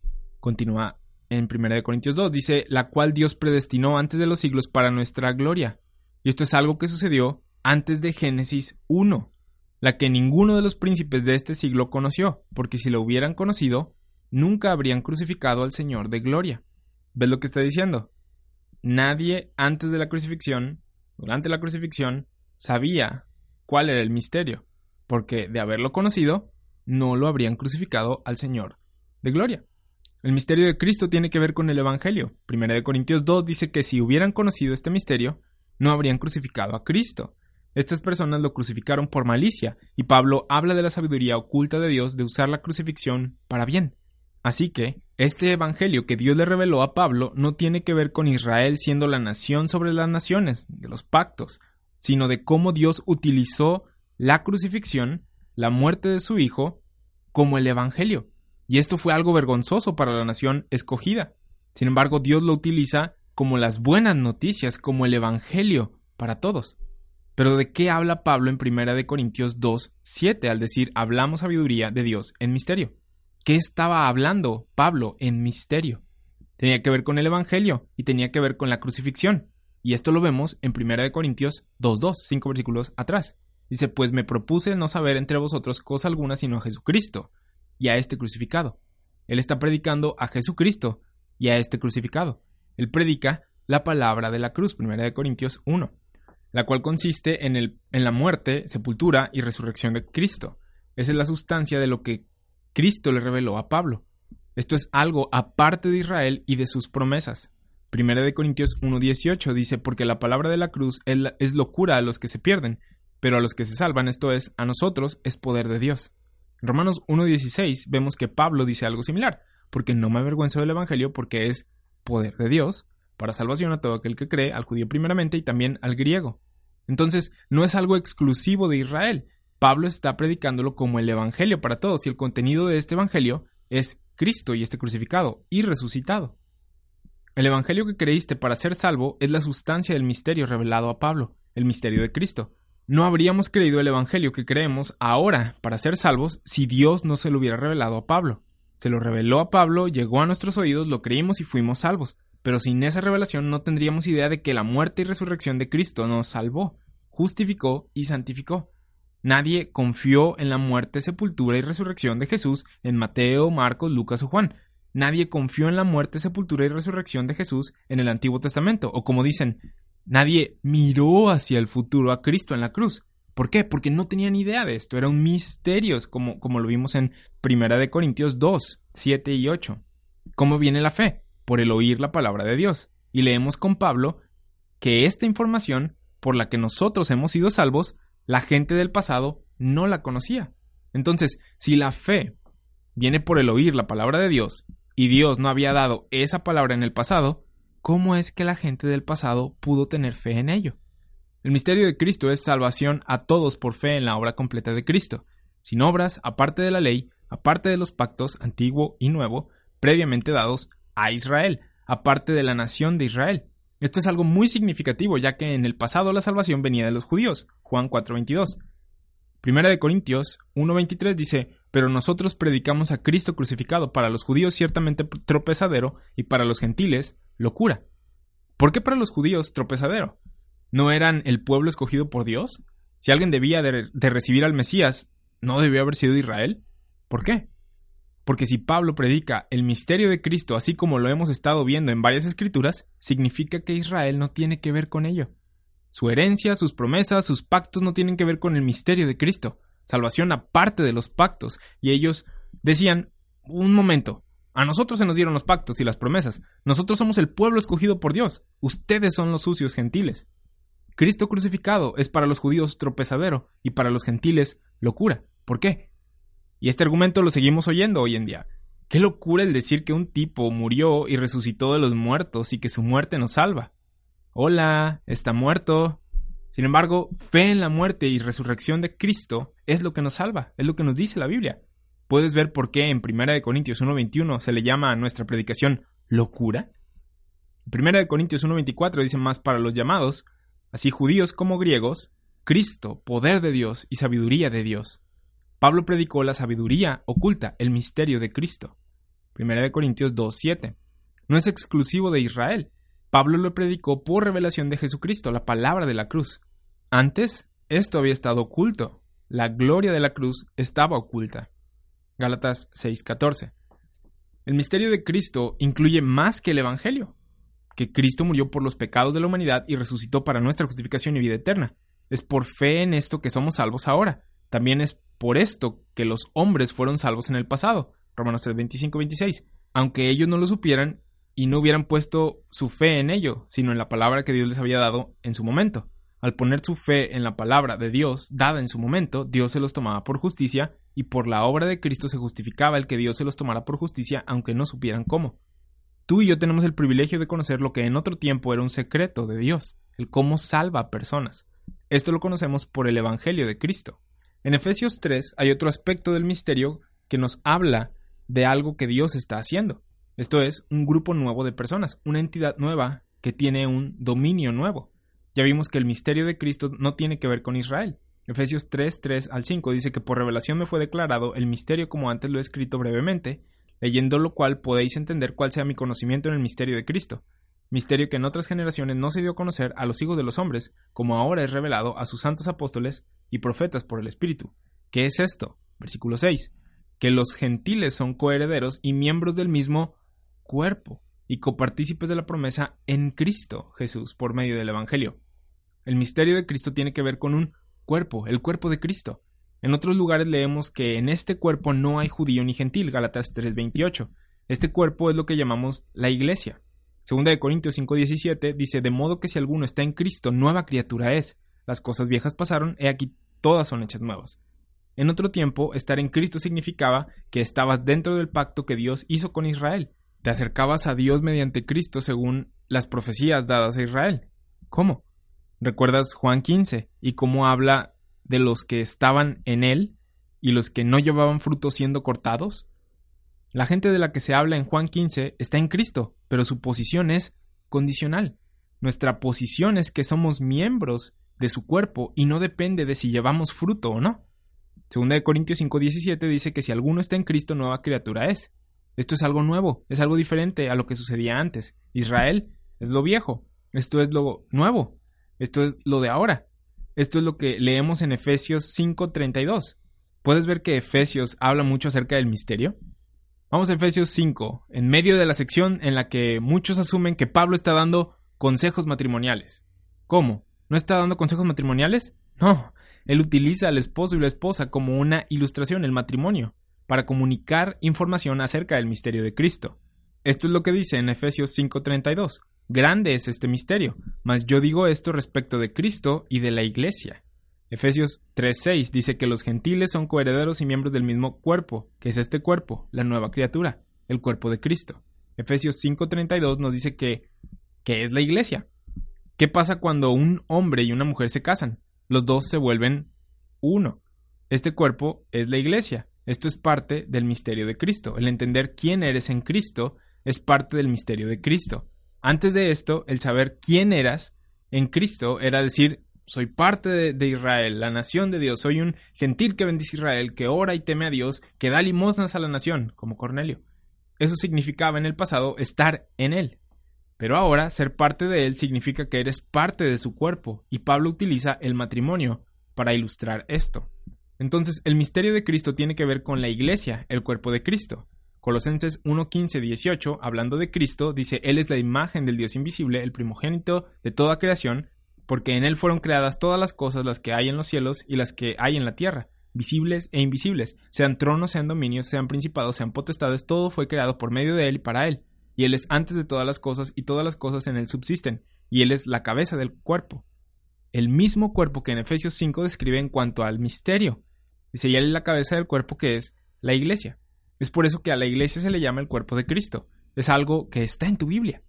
Continúa en 1 Corintios 2. Dice, la cual Dios predestinó antes de los siglos para nuestra gloria. Y esto es algo que sucedió antes de Génesis 1, la que ninguno de los príncipes de este siglo conoció, porque si lo hubieran conocido, nunca habrían crucificado al Señor de gloria. ¿Ves lo que está diciendo? Nadie antes de la crucifixión, durante la crucifixión, sabía cuál era el misterio, porque de haberlo conocido, no lo habrían crucificado al Señor de gloria. El misterio de Cristo tiene que ver con el Evangelio. Primera de Corintios 2 dice que si hubieran conocido este misterio, no habrían crucificado a Cristo. Estas personas lo crucificaron por malicia, y Pablo habla de la sabiduría oculta de Dios de usar la crucifixión para bien. Así que, este Evangelio que Dios le reveló a Pablo no tiene que ver con Israel siendo la nación sobre las naciones, de los pactos, sino de cómo Dios utilizó la crucifixión, la muerte de su Hijo, como el Evangelio. Y esto fue algo vergonzoso para la nación escogida. Sin embargo, Dios lo utiliza como las buenas noticias, como el Evangelio para todos. Pero ¿de qué habla Pablo en 1 de Corintios 2, 7 al decir hablamos sabiduría de Dios en misterio? ¿Qué estaba hablando Pablo en misterio? Tenía que ver con el Evangelio y tenía que ver con la crucifixión. Y esto lo vemos en 1 de Corintios 2, 2, 5 versículos atrás. Dice, pues me propuse no saber entre vosotros cosa alguna sino a Jesucristo y a este crucificado. Él está predicando a Jesucristo y a este crucificado. Él predica la palabra de la cruz, 1 Corintios 1, la cual consiste en, el, en la muerte, sepultura y resurrección de Cristo. Esa es la sustancia de lo que Cristo le reveló a Pablo. Esto es algo aparte de Israel y de sus promesas. 1 Corintios 1.18 dice, porque la palabra de la cruz es locura a los que se pierden, pero a los que se salvan, esto es, a nosotros, es poder de Dios. Romanos 1.16 vemos que Pablo dice algo similar, porque no me avergüenzo del Evangelio porque es poder de Dios para salvación a todo aquel que cree, al judío primeramente y también al griego. Entonces, no es algo exclusivo de Israel. Pablo está predicándolo como el Evangelio para todos y el contenido de este Evangelio es Cristo y este crucificado y resucitado. El Evangelio que creíste para ser salvo es la sustancia del misterio revelado a Pablo, el misterio de Cristo. No habríamos creído el Evangelio que creemos ahora para ser salvos si Dios no se lo hubiera revelado a Pablo. Se lo reveló a Pablo, llegó a nuestros oídos, lo creímos y fuimos salvos. Pero sin esa revelación no tendríamos idea de que la muerte y resurrección de Cristo nos salvó, justificó y santificó. Nadie confió en la muerte, sepultura y resurrección de Jesús en Mateo, Marcos, Lucas o Juan. Nadie confió en la muerte, sepultura y resurrección de Jesús en el Antiguo Testamento, o como dicen, Nadie miró hacia el futuro a Cristo en la cruz. ¿Por qué? Porque no tenían idea de esto. Era un misterio, como, como lo vimos en Primera de Corintios 2, 7 y 8. ¿Cómo viene la fe? Por el oír la palabra de Dios. Y leemos con Pablo que esta información por la que nosotros hemos sido salvos, la gente del pasado no la conocía. Entonces, si la fe viene por el oír la palabra de Dios y Dios no había dado esa palabra en el pasado, ¿cómo es que la gente del pasado pudo tener fe en ello? El misterio de Cristo es salvación a todos por fe en la obra completa de Cristo, sin obras, aparte de la ley, aparte de los pactos antiguo y nuevo, previamente dados a Israel, aparte de la nación de Israel. Esto es algo muy significativo, ya que en el pasado la salvación venía de los judíos. Juan 4:22. Primera de Corintios 1:23 dice, pero nosotros predicamos a Cristo crucificado, para los judíos ciertamente tropezadero y para los gentiles locura. ¿Por qué para los judíos tropezadero? ¿No eran el pueblo escogido por Dios? Si alguien debía de, recibir al Mesías, ¿no debió haber sido Israel? ¿Por qué? Porque si Pablo predica el misterio de Cristo así como lo hemos estado viendo en varias escrituras, significa que Israel no tiene que ver con ello. Su herencia, sus promesas, sus pactos no tienen que ver con el misterio de Cristo. Salvación aparte de los pactos. Y ellos decían, un momento, a nosotros se nos dieron los pactos y las promesas. Nosotros somos el pueblo escogido por Dios. Ustedes son los sucios gentiles. Cristo crucificado es para los judíos tropezadero y para los gentiles locura. ¿Por qué? Y este argumento lo seguimos oyendo hoy en día. Qué locura el decir que un tipo murió y resucitó de los muertos y que su muerte nos salva. Hola, está muerto. Sin embargo, fe en la muerte y resurrección de Cristo es lo que nos salva, es lo que nos dice la Biblia ¿Puedes ver por qué en 1 Corintios 1.21 se le llama a nuestra predicación locura? En 1 Corintios 1.24 dice más para los llamados, así judíos como griegos, Cristo, poder de Dios y sabiduría de Dios. Pablo predicó la sabiduría oculta, el misterio de Cristo. 1 Corintios 2.7. No es exclusivo de Israel. Pablo lo predicó por revelación de Jesucristo, la palabra de la cruz. Antes, esto había estado oculto. La gloria de la cruz estaba oculta. Gálatas 6:14. El misterio de Cristo incluye más que el Evangelio, que Cristo murió por los pecados de la humanidad y resucitó para nuestra justificación y vida eterna. Es por fe en esto que somos salvos ahora. También es por esto que los hombres fueron salvos en el pasado. Romanos 3, 26. Aunque ellos no lo supieran y no hubieran puesto su fe en ello, sino en la palabra que Dios les había dado en su momento. Al poner su fe en la palabra de Dios dada en su momento, Dios se los tomaba por justicia, y por la obra de Cristo se justificaba el que Dios se los tomara por justicia, aunque no supieran cómo. Tú y yo tenemos el privilegio de conocer lo que en otro tiempo era un secreto de Dios, el cómo salva a personas. Esto lo conocemos por el Evangelio de Cristo. En Efesios 3 hay otro aspecto del misterio que nos habla de algo que Dios está haciendo. Esto es, un grupo nuevo de personas, una entidad nueva que tiene un dominio nuevo. Ya vimos que el misterio de Cristo no tiene que ver con Israel. Efesios 3, 3 al 5 dice que por revelación me fue declarado el misterio como antes lo he escrito brevemente, leyendo lo cual podéis entender cuál sea mi conocimiento en el misterio de Cristo, misterio que en otras generaciones no se dio a conocer a los hijos de los hombres, como ahora es revelado a sus santos apóstoles y profetas por el Espíritu. ¿Qué es esto? Versículo 6. Que los gentiles son coherederos y miembros del mismo cuerpo y copartícipes de la promesa en Cristo Jesús por medio del Evangelio. El misterio de Cristo tiene que ver con un cuerpo, el cuerpo de Cristo. En otros lugares leemos que en este cuerpo no hay judío ni gentil, Gálatas 3:28. Este cuerpo es lo que llamamos la iglesia. Segunda de Corintios 5:17 dice, de modo que si alguno está en Cristo, nueva criatura es. Las cosas viejas pasaron, he aquí todas son hechas nuevas. En otro tiempo, estar en Cristo significaba que estabas dentro del pacto que Dios hizo con Israel. Te acercabas a Dios mediante Cristo según las profecías dadas a Israel. ¿Cómo? ¿Recuerdas Juan 15 y cómo habla de los que estaban en él y los que no llevaban fruto siendo cortados? La gente de la que se habla en Juan 15 está en Cristo, pero su posición es condicional. Nuestra posición es que somos miembros de su cuerpo y no depende de si llevamos fruto o no. Segunda de Corintios 5:17 dice que si alguno está en Cristo nueva criatura es. Esto es algo nuevo, es algo diferente a lo que sucedía antes. Israel es lo viejo, esto es lo nuevo. Esto es lo de ahora. Esto es lo que leemos en Efesios 5:32. ¿Puedes ver que Efesios habla mucho acerca del misterio? Vamos a Efesios 5, en medio de la sección en la que muchos asumen que Pablo está dando consejos matrimoniales. ¿Cómo? ¿No está dando consejos matrimoniales? No, él utiliza al esposo y la esposa como una ilustración, el matrimonio, para comunicar información acerca del misterio de Cristo. Esto es lo que dice en Efesios 5:32. Grande es este misterio, mas yo digo esto respecto de Cristo y de la Iglesia. Efesios 3:6 dice que los gentiles son coherederos y miembros del mismo cuerpo, que es este cuerpo, la nueva criatura, el cuerpo de Cristo. Efesios 5:32 nos dice que ¿qué es la Iglesia? ¿Qué pasa cuando un hombre y una mujer se casan? Los dos se vuelven uno. Este cuerpo es la Iglesia. Esto es parte del misterio de Cristo. El entender quién eres en Cristo es parte del misterio de Cristo. Antes de esto, el saber quién eras en Cristo era decir, soy parte de, Israel, la nación de Dios, soy un gentil que bendice Israel, que ora y teme a Dios, que da limosnas a la nación, como Cornelio. Eso significaba en el pasado estar en él. Pero ahora ser parte de él significa que eres parte de su cuerpo, y Pablo utiliza el matrimonio para ilustrar esto. Entonces, el misterio de Cristo tiene que ver con la iglesia, el cuerpo de Cristo. Colosenses 1.15, 18, hablando de Cristo, dice, Él es la imagen del Dios invisible, el primogénito de toda creación, porque en Él fueron creadas todas las cosas, las que hay en los cielos y las que hay en la tierra, visibles e invisibles, sean tronos, sean dominios, sean principados, sean potestades, todo fue creado por medio de Él y para Él. Y Él es antes de todas las cosas y todas las cosas en Él subsisten, y Él es la cabeza del cuerpo. El mismo cuerpo que en Efesios 5 describe en cuanto al misterio. Dice, y Él es la cabeza del cuerpo que es la iglesia. Es por eso que a la iglesia se le llama el cuerpo de Cristo. Es algo que está en tu Biblia.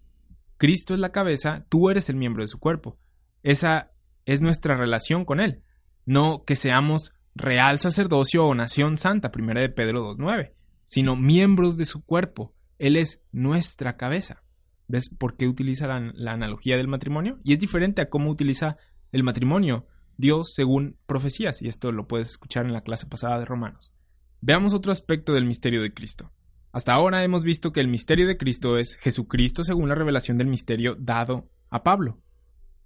Cristo es la cabeza, tú eres el miembro de su cuerpo. Esa es nuestra relación con Él. No que seamos real sacerdocio o nación santa, primera de Pedro 2.9, sino miembros de su cuerpo. Él es nuestra cabeza. ¿Ves por qué utiliza la, la, analogía del matrimonio? Y es diferente a cómo utiliza el matrimonio Dios según profecías, y esto lo puedes escuchar en la clase pasada de Romanos. Veamos otro aspecto del misterio de Cristo. Hasta ahora hemos visto que el misterio de Cristo es Jesucristo según la revelación del misterio dado a Pablo,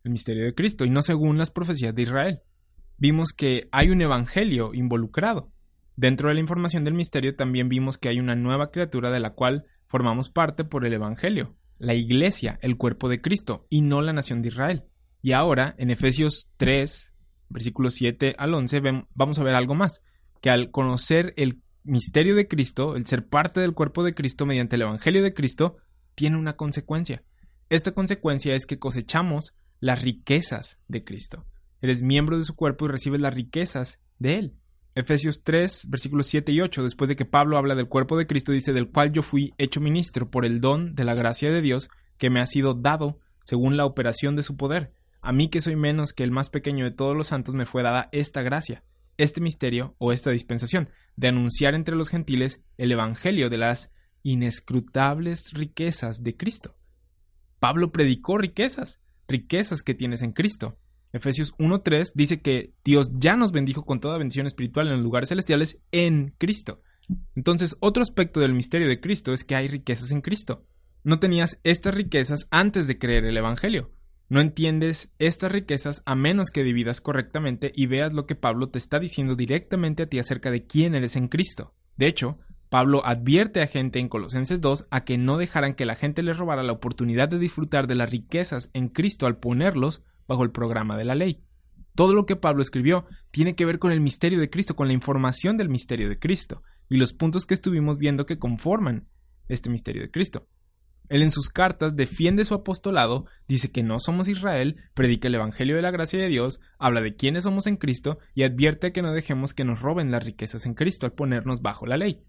el misterio de Cristo, y no según las profecías de Israel. Vimos que hay un evangelio involucrado. Dentro de la información del misterio también vimos que hay una nueva criatura de la cual formamos parte por el evangelio, la iglesia, el cuerpo de Cristo, y no la nación de Israel. Y ahora, en Efesios 3, versículos 7 al 11, vamos a ver algo más, que al conocer el misterio de Cristo, el ser parte del cuerpo de Cristo mediante el Evangelio de Cristo, tiene una consecuencia. Esta consecuencia es que cosechamos las riquezas de Cristo. Eres miembro de su cuerpo y recibes las riquezas de Él. Efesios 3, versículos 7 y 8, después de que Pablo habla del cuerpo de Cristo, dice, del cual yo fui hecho ministro por el don de la gracia de Dios que me ha sido dado según la operación de su poder. A mí que soy menos que el más pequeño de todos los santos me fue dada esta gracia, este misterio o esta dispensación, de anunciar entre los gentiles el Evangelio de las inescrutables riquezas de Cristo. Pablo predicó riquezas, riquezas que tienes en Cristo. Efesios 1.3 dice que Dios ya nos bendijo con toda bendición espiritual en los lugares celestiales en Cristo. Entonces, otro aspecto del misterio de Cristo es que hay riquezas en Cristo. No tenías estas riquezas antes de creer el Evangelio. No entiendes estas riquezas a menos que dividas correctamente y veas lo que Pablo te está diciendo directamente a ti acerca de quién eres en Cristo. De hecho, Pablo advierte a gente en Colosenses 2 a que no dejaran que la gente les robara la oportunidad de disfrutar de las riquezas en Cristo al ponerlos bajo el programa de la ley. Todo lo que Pablo escribió tiene que ver con el misterio de Cristo, con la información del misterio de Cristo y los puntos que estuvimos viendo que conforman este misterio de Cristo. Él en sus cartas defiende su apostolado, dice que no somos Israel, predica el Evangelio de la gracia de Dios, habla de quiénes somos en Cristo y advierte que no dejemos que nos roben las riquezas en Cristo al ponernos bajo la ley.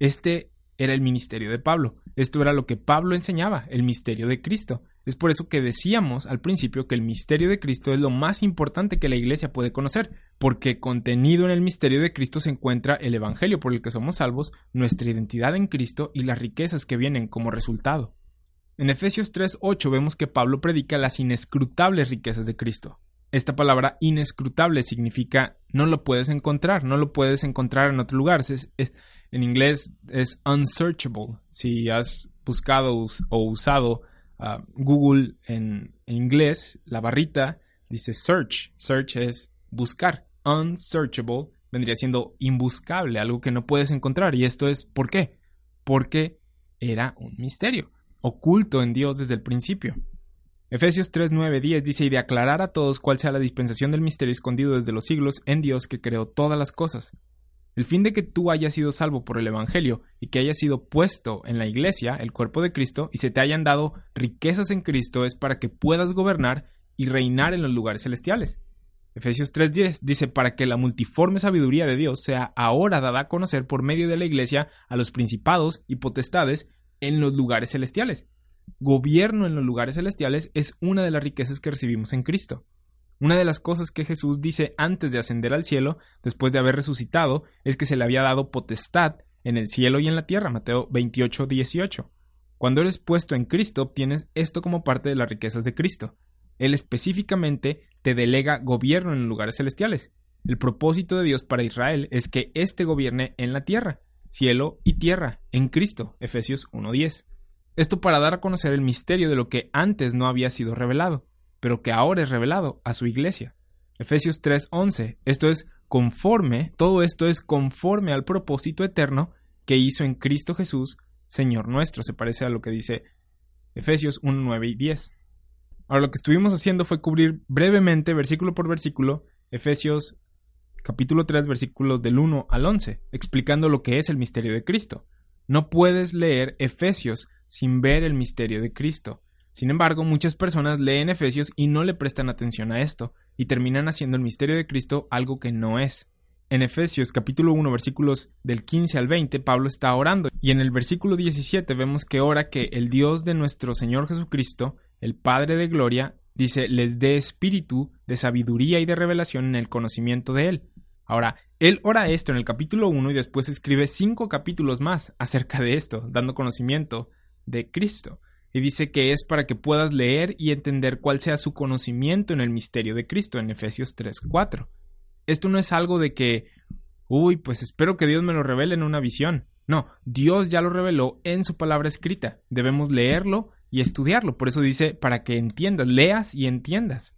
Este era el ministerio de Pablo. Esto era lo que Pablo enseñaba, el misterio de Cristo. Es por eso que decíamos al principio que el misterio de Cristo es lo más importante que la Iglesia puede conocer, porque contenido en el misterio de Cristo se encuentra el Evangelio por el que somos salvos, nuestra identidad en Cristo y las riquezas que vienen como resultado. En Efesios 3.8 vemos que Pablo predica las inescrutables riquezas de Cristo. Esta palabra inescrutable significa no lo puedes encontrar, no lo puedes encontrar en otro lugar. Es, en inglés es unsearchable. Si has buscado o usado uh, Google en, en, inglés, la barrita dice search. Search es buscar. Unsearchable vendría siendo imbuscable, algo que no puedes encontrar. Y esto es ¿por qué? Porque era un misterio, oculto en Dios desde el principio. Efesios 3, 9, 10 dice, y de aclarar a todos cuál sea la dispensación del misterio escondido desde los siglos en Dios que creó todas las cosas, el fin de que tú hayas sido salvo por el Evangelio y que hayas sido puesto en la Iglesia, el cuerpo de Cristo, y se te hayan dado riquezas en Cristo es para que puedas gobernar y reinar en los lugares celestiales. Efesios 3:10 dice, para que la multiforme sabiduría de Dios sea ahora dada a conocer por medio de la Iglesia a los principados y potestades en los lugares celestiales. Gobierno en los lugares celestiales es una de las riquezas que recibimos en Cristo. Una de las cosas que Jesús dice antes de ascender al cielo, después de haber resucitado, es que se le había dado potestad en el cielo y en la tierra, Mateo 28, 18. Cuando eres puesto en Cristo, obtienes esto como parte de las riquezas de Cristo. Él específicamente te delega gobierno en lugares celestiales. El propósito de Dios para Israel es que éste gobierne en la tierra, cielo y tierra, en Cristo, Efesios 1.10. Esto para dar a conocer el misterio de lo que antes no había sido revelado pero que ahora es revelado a su iglesia. Efesios 3:11. Esto es conforme, todo esto es conforme al propósito eterno que hizo en Cristo Jesús, Señor nuestro. Se parece a lo que dice Efesios 1, 9 y 10. Ahora lo que estuvimos haciendo fue cubrir brevemente, versículo por versículo, Efesios capítulo 3, versículos del 1 al 11, explicando lo que es el misterio de Cristo. No puedes leer Efesios sin ver el misterio de Cristo. Sin embargo, muchas personas leen Efesios y no le prestan atención a esto, y terminan haciendo el misterio de Cristo algo que no es. En Efesios capítulo 1 versículos del 15 al 20 Pablo está orando y en el versículo 17 vemos que ora que el Dios de nuestro Señor Jesucristo, el Padre de Gloria, dice les dé espíritu de sabiduría y de revelación en el conocimiento de Él. Ahora, Él ora esto en el capítulo 1 y después escribe cinco capítulos más acerca de esto, dando conocimiento de Cristo. Y dice que es para que puedas leer y entender cuál sea su conocimiento en el misterio de Cristo en Efesios 3.4. Esto no es algo de que, uy, pues espero que Dios me lo revele en una visión. No, Dios ya lo reveló en su palabra escrita. Debemos leerlo y estudiarlo. Por eso dice, para que entiendas, leas y entiendas.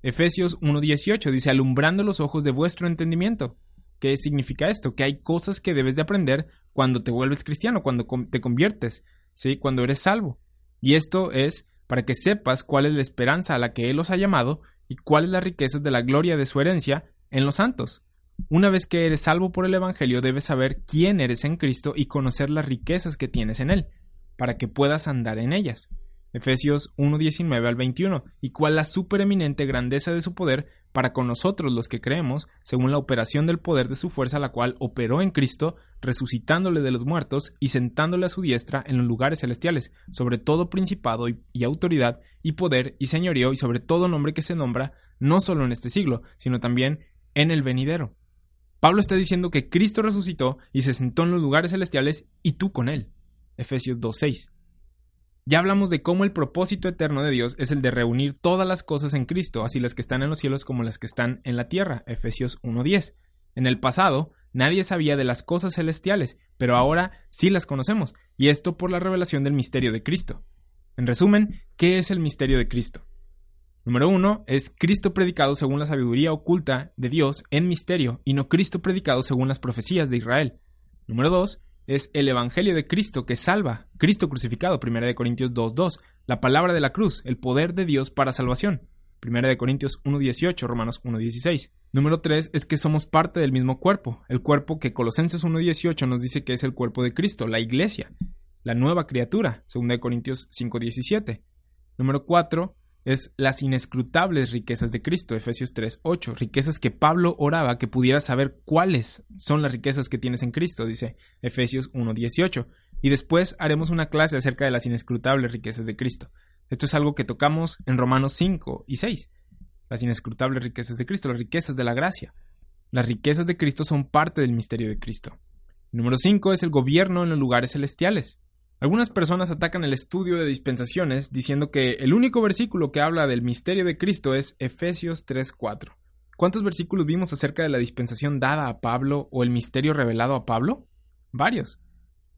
Efesios 1.18 dice, alumbrando los ojos de vuestro entendimiento. ¿Qué significa esto? Que hay cosas que debes de aprender cuando te vuelves cristiano, cuando te conviertes, ¿sí? cuando eres salvo. Y esto es para que sepas cuál es la esperanza a la que Él os ha llamado y cuál es la riqueza de la gloria de su herencia en los santos. Una vez que eres salvo por el Evangelio, debes saber quién eres en Cristo y conocer las riquezas que tienes en Él, para que puedas andar en ellas. Efesios 1.19 al 21, y cuál la supereminente grandeza de su poder para con nosotros los que creemos, según la operación del poder de su fuerza, la cual operó en Cristo, resucitándole de los muertos y sentándole a su diestra en los lugares celestiales, sobre todo principado y, y autoridad, y poder y señorío, y sobre todo nombre que se nombra, no solo en este siglo, sino también en el venidero. Pablo está diciendo que Cristo resucitó y se sentó en los lugares celestiales y tú con él. Efesios 2.6. Ya hablamos de cómo el propósito eterno de Dios es el de reunir todas las cosas en Cristo, así las que están en los cielos como las que están en la tierra. Efesios 1.10. En el pasado, nadie sabía de las cosas celestiales, pero ahora sí las conocemos, y esto por la revelación del misterio de Cristo. En resumen, ¿qué es el misterio de Cristo? Número uno es Cristo predicado según la sabiduría oculta de Dios en misterio, y no Cristo predicado según las profecías de Israel. Número dos es el Evangelio de Cristo que salva, Cristo crucificado, 1 Corintios 2.2, la palabra de la cruz, el poder de Dios para salvación, 1 Corintios 1.18, Romanos 1.16. Número 3 es que somos parte del mismo cuerpo, el cuerpo que Colosenses 1.18 nos dice que es el cuerpo de Cristo, la iglesia, la nueva criatura, 2 Corintios 5.17. Número 4 es las inescrutables riquezas de Cristo, Efesios 3:8, riquezas que Pablo oraba que pudiera saber cuáles son las riquezas que tienes en Cristo, dice Efesios 1:18. Y después haremos una clase acerca de las inescrutables riquezas de Cristo. Esto es algo que tocamos en Romanos 5 y 6. Las inescrutables riquezas de Cristo, las riquezas de la gracia. Las riquezas de Cristo son parte del misterio de Cristo. número 5 es el gobierno en los lugares celestiales. Algunas personas atacan el estudio de dispensaciones diciendo que el único versículo que habla del misterio de Cristo es Efesios 3:4. ¿Cuántos versículos vimos acerca de la dispensación dada a Pablo o el misterio revelado a Pablo? Varios.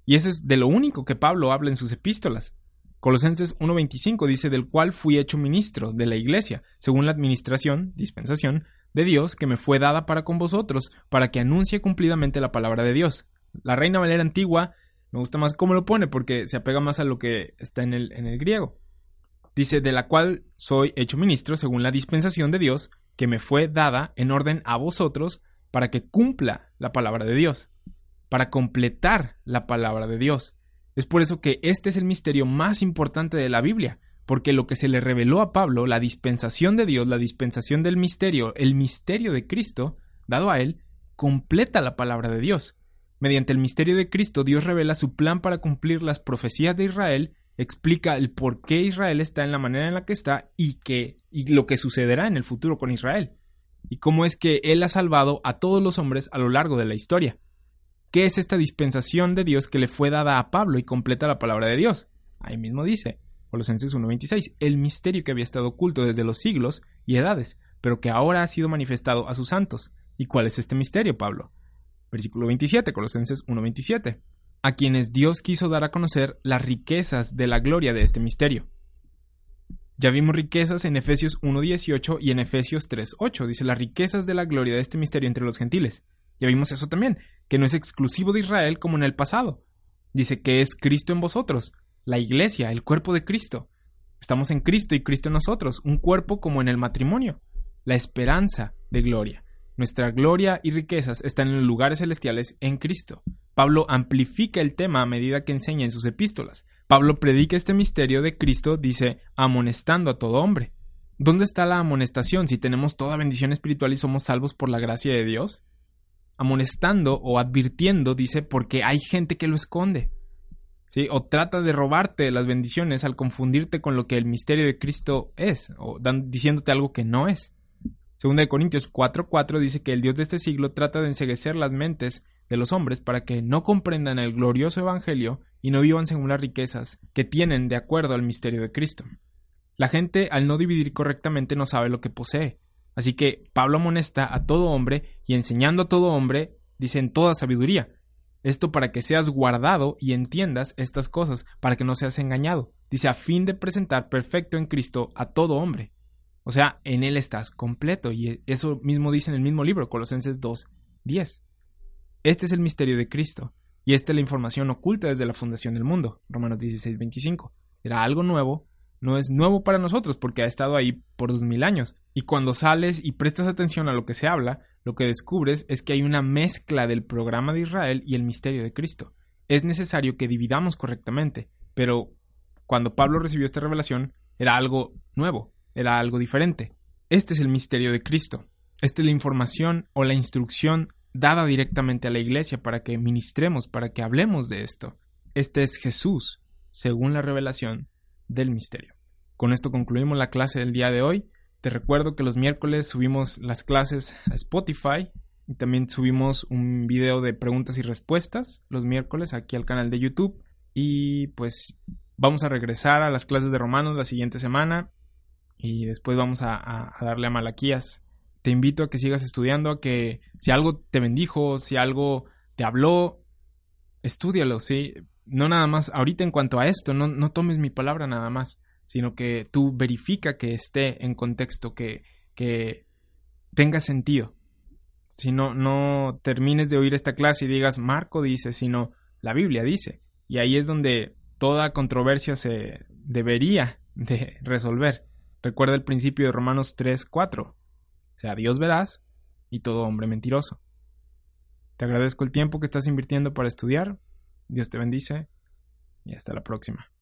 Y eso es de lo único que Pablo habla en sus epístolas. Colosenses 1:25 dice del cual fui hecho ministro de la iglesia, según la administración, dispensación, de Dios que me fue dada para con vosotros, para que anuncie cumplidamente la palabra de Dios. La Reina Valera antigua me gusta más cómo lo pone porque se apega más a lo que está en el, en el griego. Dice, de la cual soy hecho ministro según la dispensación de Dios que me fue dada en orden a vosotros para que cumpla la palabra de Dios, para completar la palabra de Dios. Es por eso que este es el misterio más importante de la Biblia, porque lo que se le reveló a Pablo, la dispensación de Dios, la dispensación del misterio, el misterio de Cristo, dado a él, completa la palabra de Dios. Mediante el misterio de Cristo, Dios revela su plan para cumplir las profecías de Israel, explica el por qué Israel está en la manera en la que está y, que, y lo que sucederá en el futuro con Israel, y cómo es que Él ha salvado a todos los hombres a lo largo de la historia. ¿Qué es esta dispensación de Dios que le fue dada a Pablo y completa la palabra de Dios? Ahí mismo dice, Colosenses 1.26, el misterio que había estado oculto desde los siglos y edades, pero que ahora ha sido manifestado a sus santos. ¿Y cuál es este misterio, Pablo? Versículo 27, Colosenses 1.27. A quienes Dios quiso dar a conocer las riquezas de la gloria de este misterio. Ya vimos riquezas en Efesios 1.18 y en Efesios 3.8. Dice las riquezas de la gloria de este misterio entre los gentiles. Ya vimos eso también, que no es exclusivo de Israel como en el pasado. Dice que es Cristo en vosotros, la iglesia, el cuerpo de Cristo. Estamos en Cristo y Cristo en nosotros, un cuerpo como en el matrimonio, la esperanza de gloria. Nuestra gloria y riquezas están en los lugares celestiales en Cristo. Pablo amplifica el tema a medida que enseña en sus epístolas. Pablo predica este misterio de Cristo, dice, amonestando a todo hombre. ¿Dónde está la amonestación si tenemos toda bendición espiritual y somos salvos por la gracia de Dios? Amonestando o advirtiendo, dice, porque hay gente que lo esconde. ¿Sí? O trata de robarte las bendiciones al confundirte con lo que el misterio de Cristo es, o diciéndote algo que no es. Segunda de Corintios 4:4 dice que el Dios de este siglo trata de enseguecer las mentes de los hombres para que no comprendan el glorioso Evangelio y no vivan según las riquezas que tienen de acuerdo al misterio de Cristo. La gente, al no dividir correctamente, no sabe lo que posee. Así que Pablo amonesta a todo hombre y enseñando a todo hombre, dice en toda sabiduría. Esto para que seas guardado y entiendas estas cosas, para que no seas engañado. Dice a fin de presentar perfecto en Cristo a todo hombre. O sea, en Él estás completo. Y eso mismo dice en el mismo libro, Colosenses 2, 10. Este es el misterio de Cristo. Y esta es la información oculta desde la fundación del mundo. Romanos 16, 25. Era algo nuevo, no es nuevo para nosotros porque ha estado ahí por dos mil años. Y cuando sales y prestas atención a lo que se habla, lo que descubres es que hay una mezcla del programa de Israel y el misterio de Cristo. Es necesario que dividamos correctamente, pero cuando Pablo recibió esta revelación era algo nuevo, era algo diferente. Este es el misterio de Cristo. Esta es la información o la instrucción dada directamente a la iglesia para que ministremos, para que hablemos de esto. Este es Jesús, según la revelación del misterio. Con esto concluimos la clase del día de hoy. Te recuerdo que los miércoles subimos las clases a Spotify y también subimos un video de preguntas y respuestas los miércoles aquí al canal de YouTube. Y pues vamos a regresar a las clases de Romanos la siguiente semana y después vamos a, darle a Malaquías. Te invito a que sigas estudiando, a que si algo te bendijo, si algo te habló, estúdialo, ¿sí? no nada más, ahorita en cuanto a esto, no, no tomes mi palabra nada más, sino que tú verifica que esté en contexto, que, que tenga sentido. Si no, no termines de oír esta clase y digas, Marco dice, sino la Biblia dice. Y ahí es donde toda controversia se debería de resolver. Recuerda el principio de Romanos 3, 4. O sea, Dios verás y todo hombre mentiroso. Te agradezco el tiempo que estás invirtiendo para estudiar. Dios te bendice y hasta la próxima.